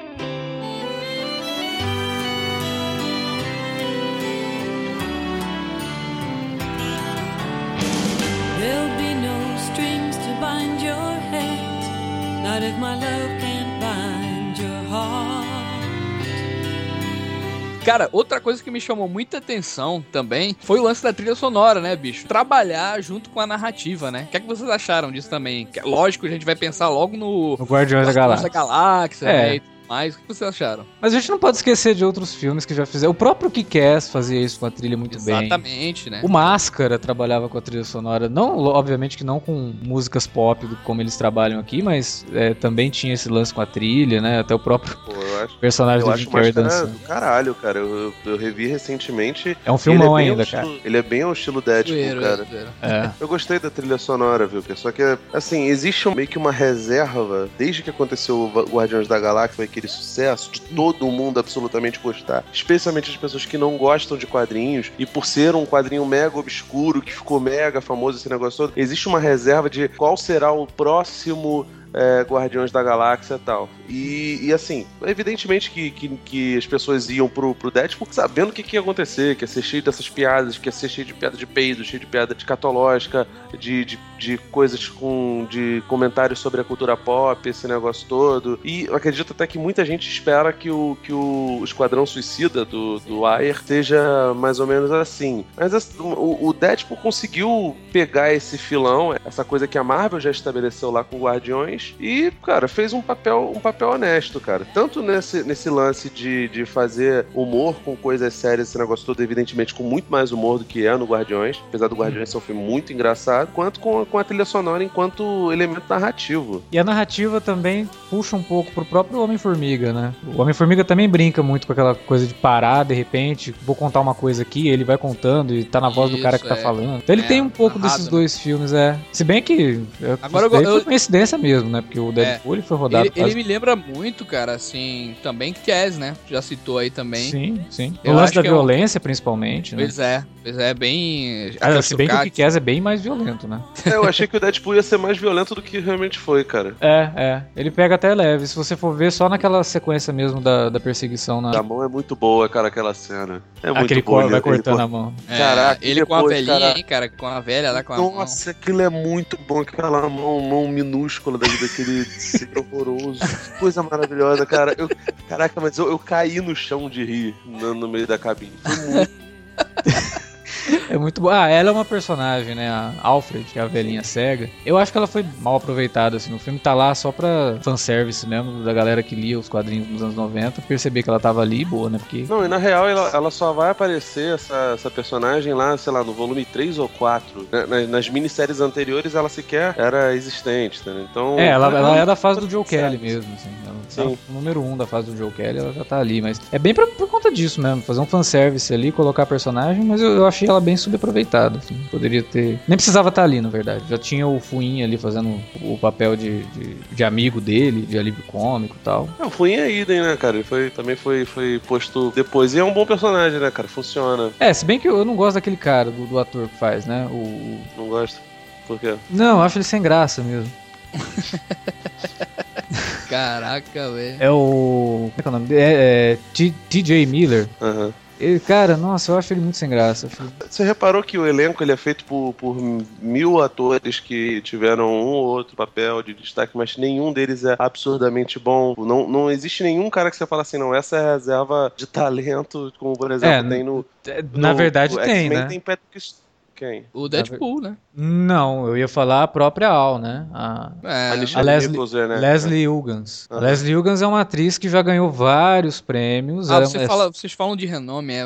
your not if my love can't bind your heart. Cara, outra coisa que me chamou muita atenção também foi o lance da trilha sonora, né, bicho? Trabalhar junto com a narrativa, né? O que, é que vocês acharam disso também? Que, lógico, a gente vai pensar logo no no Guardiões da Galáxia. Galáxia, É. né, e tudo mais. O que vocês acharam? Mas a gente não pode esquecer de outros filmes que já fizeram. O próprio Kick-Ass fazia isso com a trilha muito bem. Exatamente, né? O Máscara trabalhava com a trilha sonora, não, obviamente que não com músicas pop como eles trabalham aqui, mas é, também tinha esse lance com a trilha, né? Até o próprio Pô, eu acho. personagem Eu do acho Jim Carrey dançando. do caralho, cara. Eu, eu, revi recentemente. É um Ele filmão é ainda, ao cara. estilo- Ele é bem ao estilo Deadpool, cara. zoeiro. É. Eu gostei da trilha sonora, viu? Porque Só que, assim, existe meio que uma reserva, desde que aconteceu o Guardiões da Galáxia, foi aquele sucesso de todo mundo absolutamente gostar. Especialmente as pessoas que não gostam de quadrinhos, e por ser um quadrinho mega obscuro, que ficou mega famoso esse negócio todo, existe uma reserva de qual será o próximo é, Guardiões da Galáxia e tal. E, e, assim, evidentemente que, que, que as pessoas iam pro, pro Deadpool sabendo o que, que ia acontecer, que ia ser cheio dessas piadas, que ia ser cheio de piada de peido, cheio de piada escatológica, de, de, de coisas com. de comentários sobre a cultura pop, esse negócio todo. E eu acredito até que muita gente espera que o, que o Esquadrão Suicida do, do Ayer seja mais ou menos assim. Mas assim, o Deadpool conseguiu pegar esse filão, essa coisa que a Marvel já estabeleceu lá com Guardiões, e, cara, fez um papel, um papel honesto, cara. Tanto nesse, nesse lance de, de fazer humor com coisas sérias, esse negócio todo, evidentemente, com muito mais humor do que é no Guardiões, apesar do Guardiões ser um filme muito engraçado, quanto com, com a trilha sonora enquanto elemento narrativo. E a narrativa também puxa um pouco pro próprio Homem-Formiga, né? O Homem-Formiga também brinca muito com aquela coisa de parar, de repente, vou contar uma coisa aqui, ele vai contando e tá na voz do Isso, cara que tá é. falando. Então ele É, tem um pouco narrado, desses né? dois filmes, é. Se bem que é, Agora eu- eu- coincidência mesmo, né? Porque o Deadpool ele foi rodado Ele, ele quase- me lembra muito, cara, assim, também Cass, né? Já citou aí também. Sim, sim. Eu o lance da que é um- violência, principalmente, né? Pois é, é, bem. Ah, se bem que o. Kick-Ass é bem mais violento, né? É, eu achei que o Deadpool ia ser mais violento do que realmente foi, cara. É, é. Ele pega até leve. Se você for ver só naquela sequência mesmo da, da perseguição na. A mão é muito boa, cara, aquela cena. É muito Aquele boa. cor, vai ele- cortando ele- a mão. É, Caraca, ele com a depois, velhinha, cara- hein, cara, com a velha lá com a mão. Nossa, aquilo é muito bom, aquela mão, mão minúscula daquele, ser horroroso. Que coisa maravilhosa, cara. Eu, caraca, mas eu, eu caí no chão de rir no, no meio da cabine. Foi muito. É muito boa. Ah, ela é uma personagem, né? A Alfred, que é a velhinha cega. Eu acho que ela foi mal aproveitada, assim. No filme tá lá só pra fanservice mesmo, da galera que lia os quadrinhos nos anos 90. Perceber que ela tava ali, boa, né? Porque. Não, e na real ela, ela só vai aparecer, essa, essa personagem lá, sei lá, no volume 3 ou 4. Né? Nas, nas minisséries anteriores ela sequer era existente, entendeu? Então. É, ela, ela é da fase do. Joe Kelly mesmo, assim. Ela tá Sim. número 1 um da fase do Joe Kelly, ela já tá ali, mas é bem pra, por conta disso mesmo, fazer um fanservice ali, colocar a personagem, mas eu, eu achei ela bem subaproveitada, assim. Poderia ter. Nem precisava estar ali, na verdade. Já tinha o Fuin ali fazendo o papel de, de, de amigo dele, de alívio cômico e tal. Não, foi em Aiden, né, cara? Ele foi, também foi, foi posto depois. E é um bom personagem, né, cara? Funciona. É, se bem que eu, não gosto daquele cara, do, do ator que faz, né? O, o- Não gosto. Por quê? Não, eu acho ele sem graça mesmo. Caraca, velho. É o. Como é que é o nome dele? É, é T- TJ Miller. Aham. Ele, cara, nossa, eu acho ele muito sem graça. Você reparou que o elenco ele é feito por, por mil atores que tiveram um ou outro papel de destaque, mas nenhum deles é absurdamente bom. Não, não existe nenhum cara que você fala assim, não, essa é a reserva de talento, como por exemplo É, tem no. Na no- verdade no tem, né? tem Patrick. Quem? O Deadpool, né? Não, eu ia falar a própria Al, né? A, É, a Leslie- Nichols, é, né? Leslie Hugans. Aham. Leslie Hugans é uma atriz que já ganhou vários prêmios. Ah, ela você é- fala, vocês falam de renome, é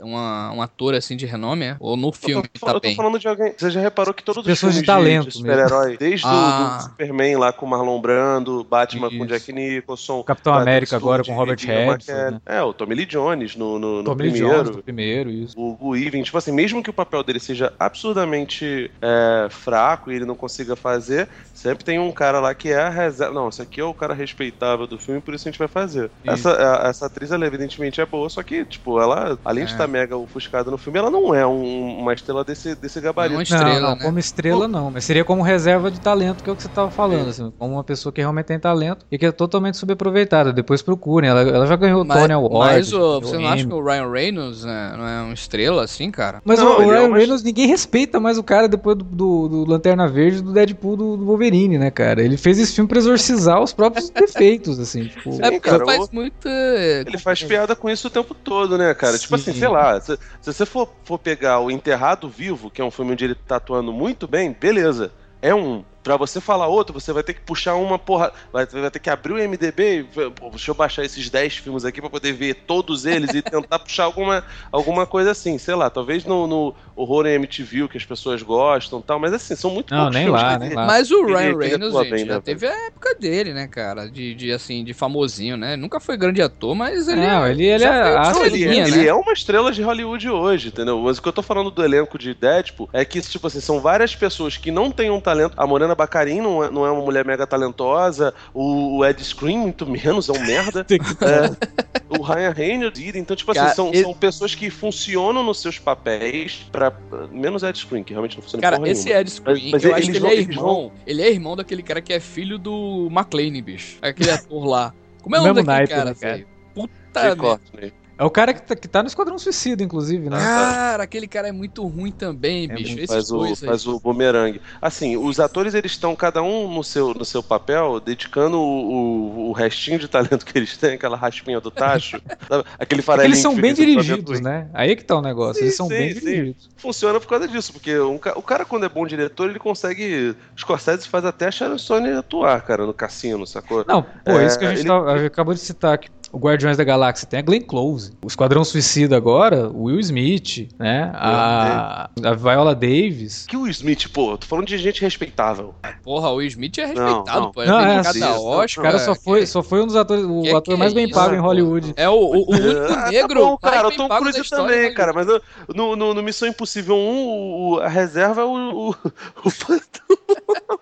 uma, um ator assim de renome, é? Ou no Eu filme tô, tá eu tô bem? falando de alguém. Você já reparou que todos os Pessoas de filmes talento de super-herói, desde o Ah. do Superman lá com Marlon Brando, Batman com Isso. Jack Nicholson, Capitão América agora com Robert Redford, McKellen. né? É, o Tommy Lee Jones no, no, no Tommy primeiro. Jones do primeiro, isso. O, o Even, tipo assim, mesmo que o papel dele seja absurdamente é, fraco e ele não consiga fazer, sempre tem um cara lá que é a reserva. Não, esse aqui é o cara respeitável do filme, por isso a gente vai fazer. Isso. Essa, a- essa atriz, ela evidentemente é boa, só que, tipo, ela, além de É. estar mega ofuscada no filme, ela não é um- uma estrela desse, desse gabarito. Não, Não, estrela, não, né? como estrela não, mas seria como reserva de talento, que é o que você tava falando, assim, como uma pessoa que realmente tem talento e que é totalmente subaproveitada. Depois procurem, ela, ela já ganhou o Mas, Tony Award. mas o- você não acha que o Ryan Reynolds né, não é uma estrela assim, cara? Mas Não, o, o é Ryan uma- Reynolds, ninguém respeita mais o cara depois do, do, do Lanterna Verde, do Deadpool, do, do Wolverine, né, cara? Ele fez esse filme pra exorcizar os próprios defeitos, assim, tipo... Sim, é porque cara, faz o- muito. Ele faz piada com isso o tempo todo, né, cara? Tipo assim, Sim. sei lá, se, se você for, for pegar o Enterrado Vivo, que é um filme onde ele tá atuando muito bem, beleza. É um. Pra você falar outro, você vai ter que puxar uma porra. Vai, vai ter que abrir o MDB e. Pô, deixa eu baixar esses 10 filmes aqui pra poder ver todos eles e tentar puxar alguma, alguma coisa assim. Sei lá, talvez no, no horror em MTV, que as pessoas gostam e tal, mas assim, são muito Não, poucos nem filmes lá, nem ele- lá. Mas o Ele- Ryan ele Reynolds, gente, bem, já né, teve a época dele, né, cara? De, de assim, de famosinho, né? Nunca foi grande ator, mas ele. Não, ele, ele já é ele, é, né? ele é uma estrela de Hollywood hoje, entendeu? Mas o que eu tô falando do elenco de Deadpool é que, tipo assim, são várias pessoas que não têm um talento. A Morena Bacarin não é, não é uma mulher mega talentosa, o, o Ed Scream, muito menos, é um merda. É, o Ryan Reynolds, então, tipo assim, Cara, são, ele- são pessoas que funcionam nos seus papéis para Menos Ed Scream, que realmente não funciona Cara, porra esse nenhuma. Ed Screen, Mas eu eles acho que ele vão- é irmão. Ele é irmão daquele cara que é filho do McLean, bicho. Aquele ator lá. Como é o nome daquele naipe, cara, né, cara? velho? Puta merda. É o cara que tá, que tá no Esquadrão Suicida, inclusive, né? Cara, aquele cara é muito ruim também, É bicho. Esses faz o, dois aí. faz o bumerangue. Assim, os atores eles estão cada um no seu, no seu papel, dedicando o, o, o restinho de talento que eles têm, aquela raspinha do tacho, aquele É que farelinho. eles são bem dirigidos, do- né? Aí que tá o negócio, Sim, eles são sim, bem sim. dirigidos. Funciona por causa disso, porque um o cara, quando é bom diretor, ele consegue. Scorsese faz até a Sharon Stone atuar, cara, no cassino, sacou? Não, pô, É, isso que a gente ele- tava- acabou de citar aqui. O Guardiões da Galáxia tem a Glenn Close. O Esquadrão Suicida agora, o Will Smith, né? A, a Viola Davis. Que o Smith, pô, eu tô falando de gente respeitável. Porra, o Will Smith é Não, respeitado, não. pô. É Não, é indicado assim, a não, O Oscar. cara só é, foi, só foi um dos atores, o que ator que mais é bem isso, pago em? Hollywood. É o, o, o único Ah, negro. tá bom, cara, o bem Tom pago da Cruise também, de cara, mas eu- no, no, no Missão Impossível 1, o, o- a reserva é o, o, o,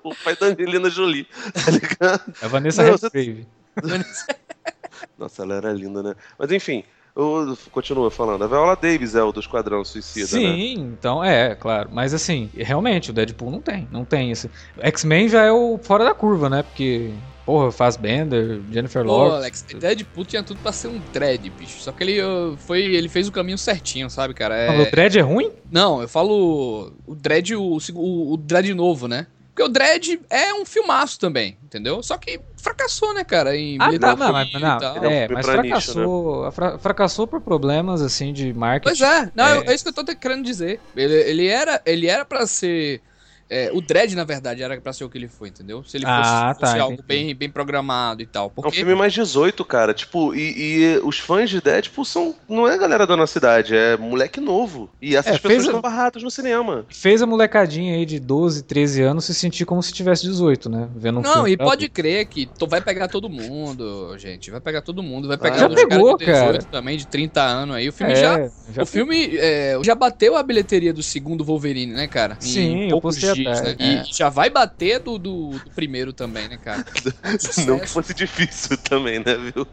o pai da Angelina Jolie, tá ligado? É a Vanessa Não, você- Redgrave. Nossa, ela era linda, né? Mas enfim, eu, continua falando. A Viola Davis é o do Esquadrão Suicida, Sim, né? então é, claro. Mas assim, realmente, o Deadpool não tem. Não tem esse. X-Men já é o fora da curva, né? Porque, porra, faz Bender, Jennifer Pô, Lawrence. Alex, Deadpool tinha tudo pra ser um dread, bicho. Só que ele uh, foi, ele fez o caminho certinho, sabe, cara? É- Não, O Dredd é ruim? Não, eu falo o dread, o, o, o dread novo, né? Porque o Dredd é um filmaço também, entendeu? Só que fracassou, né, cara? Em Ah, tá, não, mas, e não, tal. Ele é é, mas pra nicho, fracassou, fra- fracassou por problemas, assim, de marketing. Pois é, não, É. é, isso que eu tô querendo dizer. Ele, ele era ele era para ser é, o Dredd, na verdade, era pra ser o que ele foi, entendeu? Se ele fosse, Ah, fosse tá, algo entendi. bem, bem programado e tal. É um Porque filme mais 18, cara. Tipo, e, e os fãs de Deadpool são. Não é galera da nossa idade, é moleque novo. E essas É, pessoas a- estão barradas no cinema. Fez a molecadinha aí de 12, 13 anos se sentir como se tivesse 18, né? Vendo um Não, filme e pode adulto. crer que tu vai pegar todo mundo, gente. Vai pegar todo mundo. Vai Ah, pegar já os caras pegou, de 18 cara. também, de 30 anos aí. O filme É, já. já o filme é, já bateu a bilheteria do segundo Wolverine, né, cara? Em Sim, eu postei dias, né? é. E já vai bater do, do, do primeiro também, né, cara? Não que fosse difícil também, né, viu?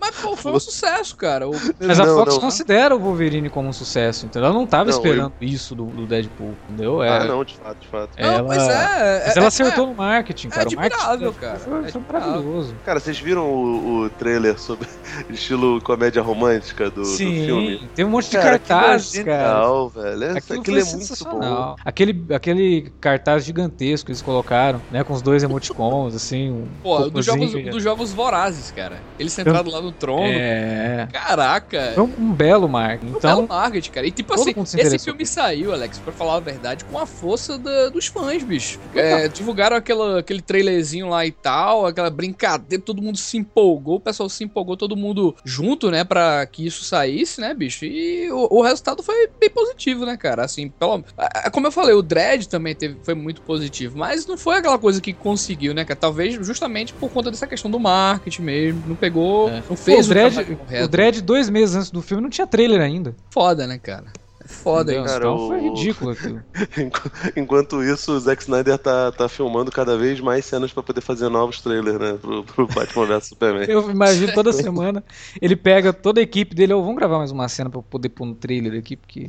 Que- Mas, pô, foi um sucesso, cara. O- Mas a Não, Fox não. considera o Wolverine como um sucesso, entendeu? Ela não tava Não, esperando isso do, do Deadpool, entendeu? É, Ah, não, de fato, de fato. Não, ela, pois é. Mas é- ela é- acertou no marketing, é cara. marketing admirável, do cara, é Foi, foi maravilhoso. Cara, vocês viram o, o trailer sobre estilo comédia romântica do, do filme? Sim, tem um monte de Cara, aquilo é cartazes, cara. genial, velho. É- Aquilo, Aquilo, é muito bom. sensacional. Aquele, aquele cartaz gigantesco que eles colocaram, né? Com os dois emoticons, assim. Um Pô, dos jogos, dos jogos vorazes, cara. Ele sentado lá no trono. É. Caraca. Foi um, um belo marketing. Então, Então, marketing, cara. E tipo assim, esse filme saiu, Alex, pra falar a verdade, com a força da- dos fãs, bicho. É, divulgaram aquela, aquele trailerzinho lá e tal, aquela brincadeira, todo mundo se empolgou, o pessoal se empolgou, todo mundo junto, né, pra que isso saísse, né, bicho? E o, o resultado foi bem positivo, né, cara? Assim, pelo, como eu falei, o Dredd também teve, foi muito positivo, mas não foi aquela coisa que conseguiu, né, cara? Talvez justamente por conta dessa questão do marketing mesmo, não pegou, É. não Pô, fez o Dredd, o Dredd, dois meses antes do filme, não tinha trailer ainda. Foda, né, cara? Foda isso. Cara, então foi ridículo aquilo. Enqu- Enquanto isso, o Zack Snyder tá, tá filmando cada vez mais cenas pra poder fazer novos trailers, né? Pro, pro Batman vs Superman. Eu imagino toda semana ele pega toda a equipe dele, ou vamos gravar mais uma cena pra eu poder pôr no trailer aqui, porque.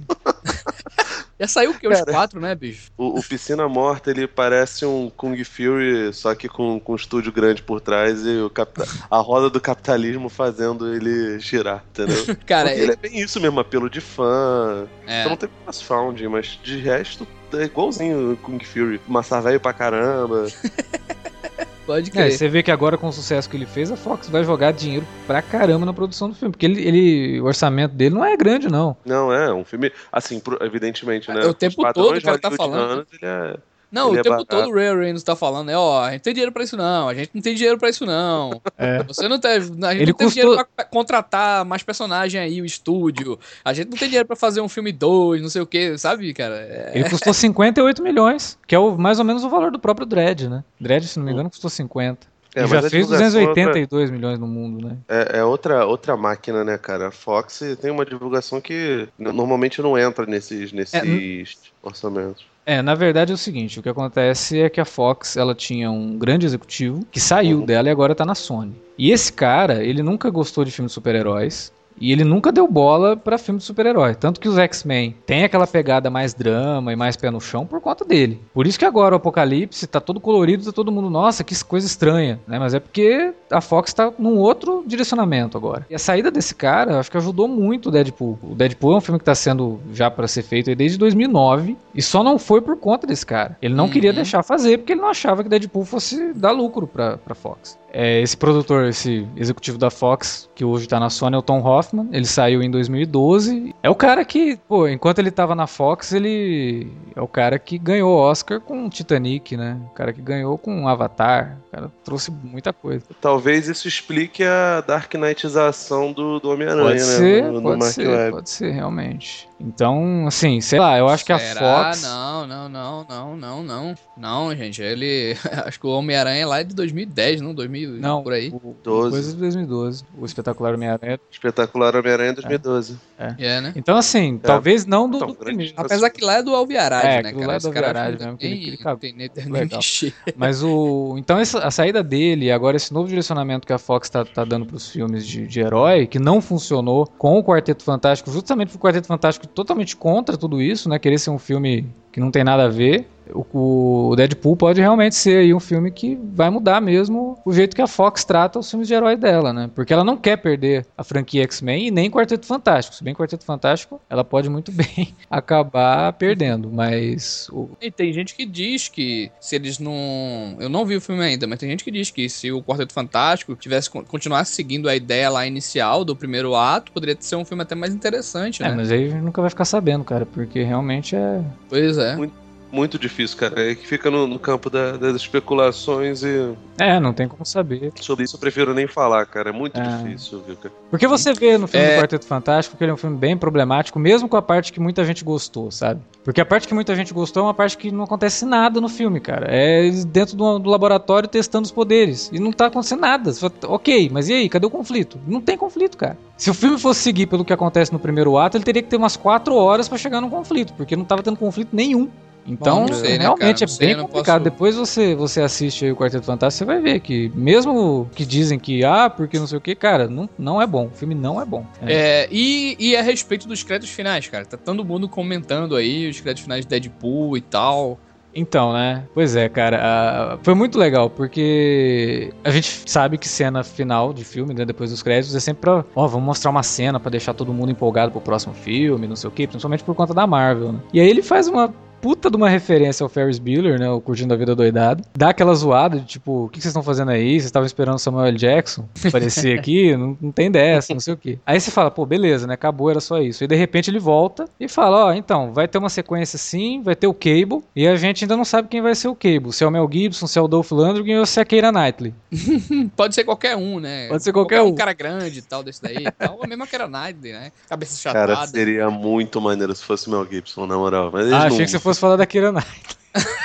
Já saiu o quê? Os quatro, né, bicho? O, o Piscina Morta, ele parece um Kung Fury, só que com, com um estúdio grande por trás e o capta- a roda do capitalismo fazendo ele girar, entendeu? Cara, Porque ele é bem isso mesmo, apelo de fã. é, Então não tem cross found, mas de resto é igualzinho o Kung Fury. Massa velho pra caramba. pode É, crer. você vê que agora com o sucesso que ele fez, a Fox vai jogar dinheiro pra caramba na produção do filme. Porque ele, ele- o orçamento dele não é grande, não. Não, é um filme, assim, evidentemente, né? É, o tempo todo o cara tá hollywoodianos, Ele é... Não, ele o é tempo barato. todo o Ray Reynolds tá falando, né? Ó, a gente tem dinheiro pra isso não, a gente não tem dinheiro pra isso não. É. Você não tem, a gente Ele não tem custou- dinheiro pra contratar mais personagem aí, o estúdio. A gente não tem dinheiro pra fazer um filme 2, não sei o que, sabe, cara? É, Ele custou 58 milhões, que é o, mais ou menos o valor do próprio Dredd, né? Dredd, se não me engano, custou 50. É, e já fez divulgação é outra- 282 milhões no mundo, né? É, é outra, outra máquina, né, cara? A Fox tem uma divulgação que normalmente não entra nesses, nesses orçamentos. É, na verdade é o seguinte, o que acontece é que a Fox, ela tinha um grande executivo que saiu Uhum. dela e agora tá na Sony. E esse cara, ele nunca gostou de filmes de super-heróis. E ele nunca deu bola pra filme de super-herói. Tanto que os X-Men tem aquela pegada mais drama e mais pé no chão por conta dele. Por isso que agora o Apocalipse tá todo colorido, tá todo mundo, nossa, que coisa estranha, né? Mas é porque a Fox tá num outro direcionamento agora. E a saída desse cara, acho que ajudou muito o Deadpool. O Deadpool é um filme que tá sendo já pra ser feito desde 2009 e só não foi por conta desse cara. Ele não Uhum. queria deixar fazer porque ele não achava que Deadpool fosse dar lucro pra, pra Fox. É, esse produtor, esse executivo da Fox, que hoje tá na Sony, é o Tom Ele saiu em 2012. É o cara que, pô, enquanto ele tava na Fox, ele é o cara que ganhou Oscar com Titanic, né? O cara que ganhou com Avatar. O cara trouxe muita coisa. Talvez isso explique a Dark Knightização do, do Homem-Aranha, Pode né? ser, no, no pode Mark ser, Webb. pode ser, realmente. Então, assim, sei lá, eu acho que a Será? Fox. Não, não, não, não, não, não. Não, gente, ele. Acho que o Homem-Aranha é lá de 2010, não? 2000 Não, por aí. o- 12. coisa de 2012. O espetacular Homem-Aranha. Espetacular Homem-Aranha 2012. É, né? Então, assim, talvez não do, Então, do grande primeiro. Apesar que lá é do Alviarad, É, né, cara? lá é do Esse cara Alviarad não mesmo, que ele- tem- que ele cagou. tem Legal. mexer. Mas o. Então essa, a saída dele agora esse novo direcionamento que a Fox tá, tá dando pros filmes de, de herói, que não funcionou com o Quarteto Fantástico, justamente porque o Quarteto Fantástico totalmente contra tudo isso, né? Querer ser um filme que não tem nada a ver. O, o Deadpool pode realmente ser aí um filme que vai mudar mesmo o jeito que a Fox trata os filmes de herói dela, né? Porque ela não quer perder a franquia X-Men e nem Quarteto Fantástico. Se bem Quarteto Fantástico, ela pode muito bem acabar perdendo, mas o- E tem gente que diz que se eles não. Eu não vi o filme ainda, mas tem gente que diz que se o Quarteto Fantástico tivesse continuasse seguindo a ideia lá inicial do primeiro ato, poderia ser um filme até mais interessante, É, né? mas aí a gente nunca vai ficar sabendo, cara, porque realmente é. Pois é. Muito difícil, cara. É que fica no, no campo da- das especulações e É, não tem como saber. sobre isso eu prefiro nem falar, cara. É muito É. difícil, viu, cara? Porque você vê no filme É. do Quarteto Fantástico que ele é um filme bem problemático, mesmo com a parte que muita gente gostou, sabe? Porque a parte que muita gente gostou é uma parte que não acontece nada no filme, cara. É dentro do, do laboratório testando os poderes. E não tá acontecendo nada. Fala, ok, mas e aí? Cadê o conflito? Não tem conflito, cara. Se o filme fosse seguir pelo que acontece no primeiro ato, ele teria que ter umas quatro horas pra chegar num conflito, porque não tava tendo conflito nenhum. Então, Bom, não sei, né, realmente cara? é sei, bem complicado. posso- Depois você, você assiste aí o Quarteto Fantástico, você vai ver que, mesmo que dizem que, ah, porque não sei o que, cara, não, não é bom. O filme não é bom. É. É, e, e a respeito dos créditos finais, cara. Tá todo mundo comentando aí os créditos finais de Deadpool e tal. Então, né? Pois é, cara. ah, foi muito legal, porque a gente sabe que cena final de filme, né, depois dos créditos, é sempre pra. Ó, vamos mostrar uma cena pra deixar todo mundo empolgado pro próximo filme, não sei o quê, principalmente por conta da Marvel, né? E aí ele faz uma. Puta de uma referência ao Ferris Bueller, né? O Curtindo a Vida Doidado. Dá aquela zoada de tipo, o que vocês estão fazendo aí? Vocês estavam esperando o Samuel L. Jackson aparecer aqui? não, não tem dessa, não sei o quê. Aí você fala, pô, beleza, né? Acabou, era só isso. E de repente ele volta e fala, ó, então, vai ter uma sequência assim, vai ter o Cable, e a gente ainda não sabe quem vai ser o Cable. Se é o Mel Gibson, se é o Dolph Lundgren ou se é a Keira Knightley. Pode ser qualquer um, né? Pode ser qualquer um. cara grande e tal, desse daí e tal. Ou mesmo que era Knightley, né? Cabeça Cara, chatada. seria muito maneiro se fosse Mel Gibson, na moral. Mas Ah, não... achei que você fosse falar da Keira Knightley.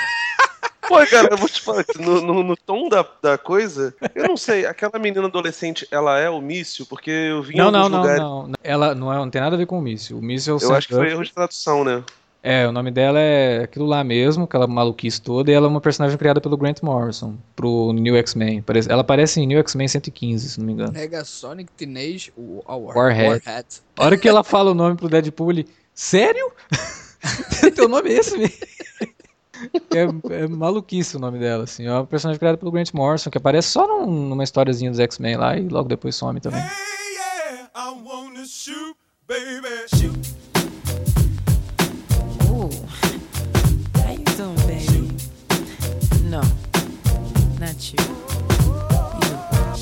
Pô, cara, eu vou te falar, no, no, no tom da, da coisa, eu não sei, aquela menina adolescente, ela é o míssil? Porque eu vi em Não, não, alguns não, lugares. não. Ela não, é, não tem nada a ver com o míssil. O míssil é o Eu acho que foi erro de tradução, né? É, o nome dela é aquilo lá mesmo, aquela maluquice toda, e ela é uma personagem criada pelo Grant Morrison, pro New X-Men. Ela aparece em New X-Men 115, se não me engano. Negasonic Teenage War- Warhead. Warhead. A hora que ela fala o nome pro Deadpool, ele. Sério? Teu nome é esse mesmo? É, é maluquice o nome dela, assim. É uma personagem criada pelo Grant Morrison, que aparece só num- numa historiazinha dos X-Men lá e logo depois some também. Hey, yeah, I wanna shoot, baby. Shoot. Ooh. How you doing, baby? No, not you.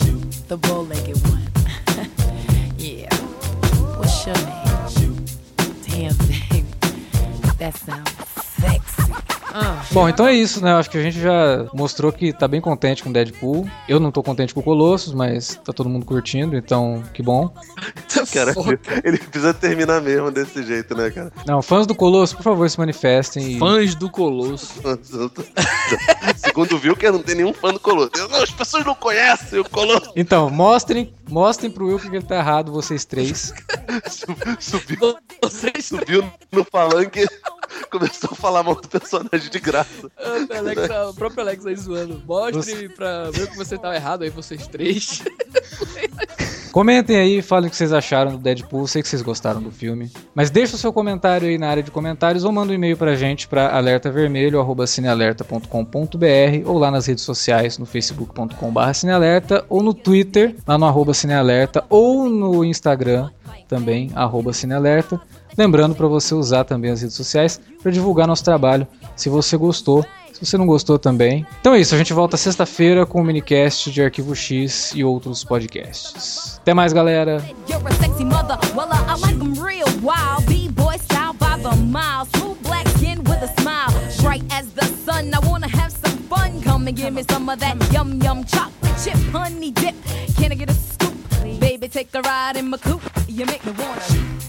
You, the bow-legged one. yeah. What's your name? That sounds Uh. Bom, então é isso, né? Eu acho que a gente já mostrou que tá bem contente com Deadpool. Eu não tô contente com o Colossus, mas tá todo mundo curtindo, então que bom. Cara, Foda. ele precisa terminar mesmo desse jeito, né, cara? Não, fãs do Colossus, por favor, se manifestem. E... Fãs do Colosso. Segundo viu que não tem nenhum fã do Colosso. Não, as pessoas não conhecem o Colosso. Então, mostrem, mostrem pro Will que ele tá errado, vocês três. Subiu, Vocês subiu no palanque, começou a falar mal do personagem de graça. O Alex, o próprio Alex aí zoando. Mostre pra ver que você tava errado aí, vocês três. Comentem aí, falem o que vocês acharam do Deadpool, sei que vocês gostaram do filme. Mas deixa o seu comentário aí na área de comentários ou manda um e-mail pra gente pra alertavermelho@cinealerta.com.br ou lá nas redes sociais no facebook.com.br cinealerta ou no Twitter, lá no arroba cinealerta ou no Instagram também, arroba cinealerta. Lembrando para você usar também as redes sociais para divulgar nosso trabalho, se você gostou. Se você não gostou também. Então é isso, a gente volta sexta-feira com o minicast de Arquivo X e outros podcasts. Até mais, galera! Uh. Come and give me some of that yum yum chocolate chip honey dip. Can I get a scoop? Baby, take a ride in my coupe. You make me wanna.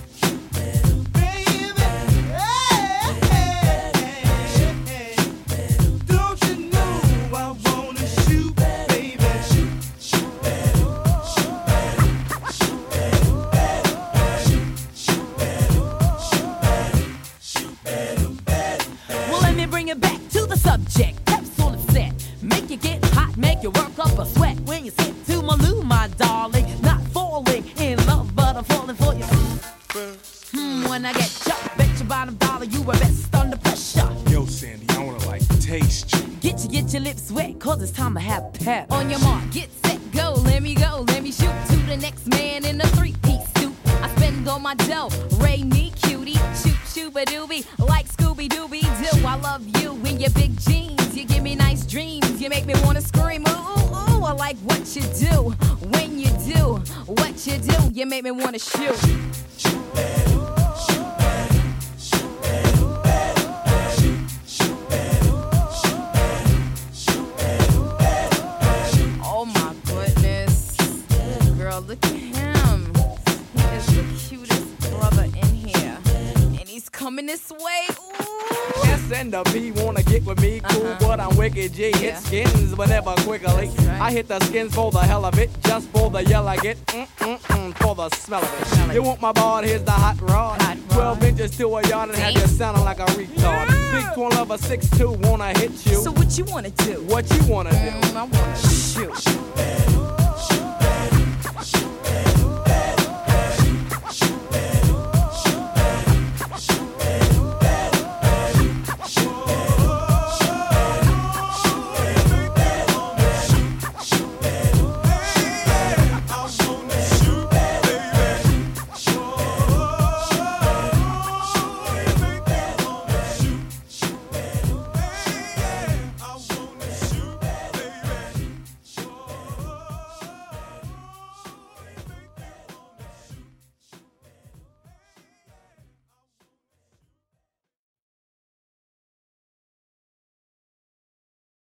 The subject. Capsule of set. Make you get hot, make you work up a sweat. When you sit to my loo, my darling, not falling in love, but I'm falling for you. Hmm, when I get chucked. Bet your bottom dollar you were best under pressure. Yo, Sandy, I wanna like taste you. Get you, get your lips wet, cause it's time to have pep. On your mark, get set, go. Let me go, let me shoot to the next man in a three-piece suit. I spend all my dough, Ray me cutie, shoot shooba doobie, like Scooby Dooby Doo. I love you in your big jeans. You give me nice dreams. You make me wanna scream. Ooh, ooh, ooh. I like what you do when you do what you do. You make me wanna shoot. Oh my goodness. Girl, look at him. He is the cutest brother in here. And he's coming this way. Ooh. S and the B wanna get with me, cool, Uh-huh. but I'm wicked G. Hit Yeah. skins, but never quickly. Right. I hit the skins for the hell of it, just for the yell I get, mm mm mm, for the smell of it. Smell it. You want my ball, Here's the hot rod. Hot rod. Twelve inches to a yard and have you sounding like a retard. Big twin lover six two wanna hit you. So what you wanna do? what you wanna do? Mm, I wanna shoot.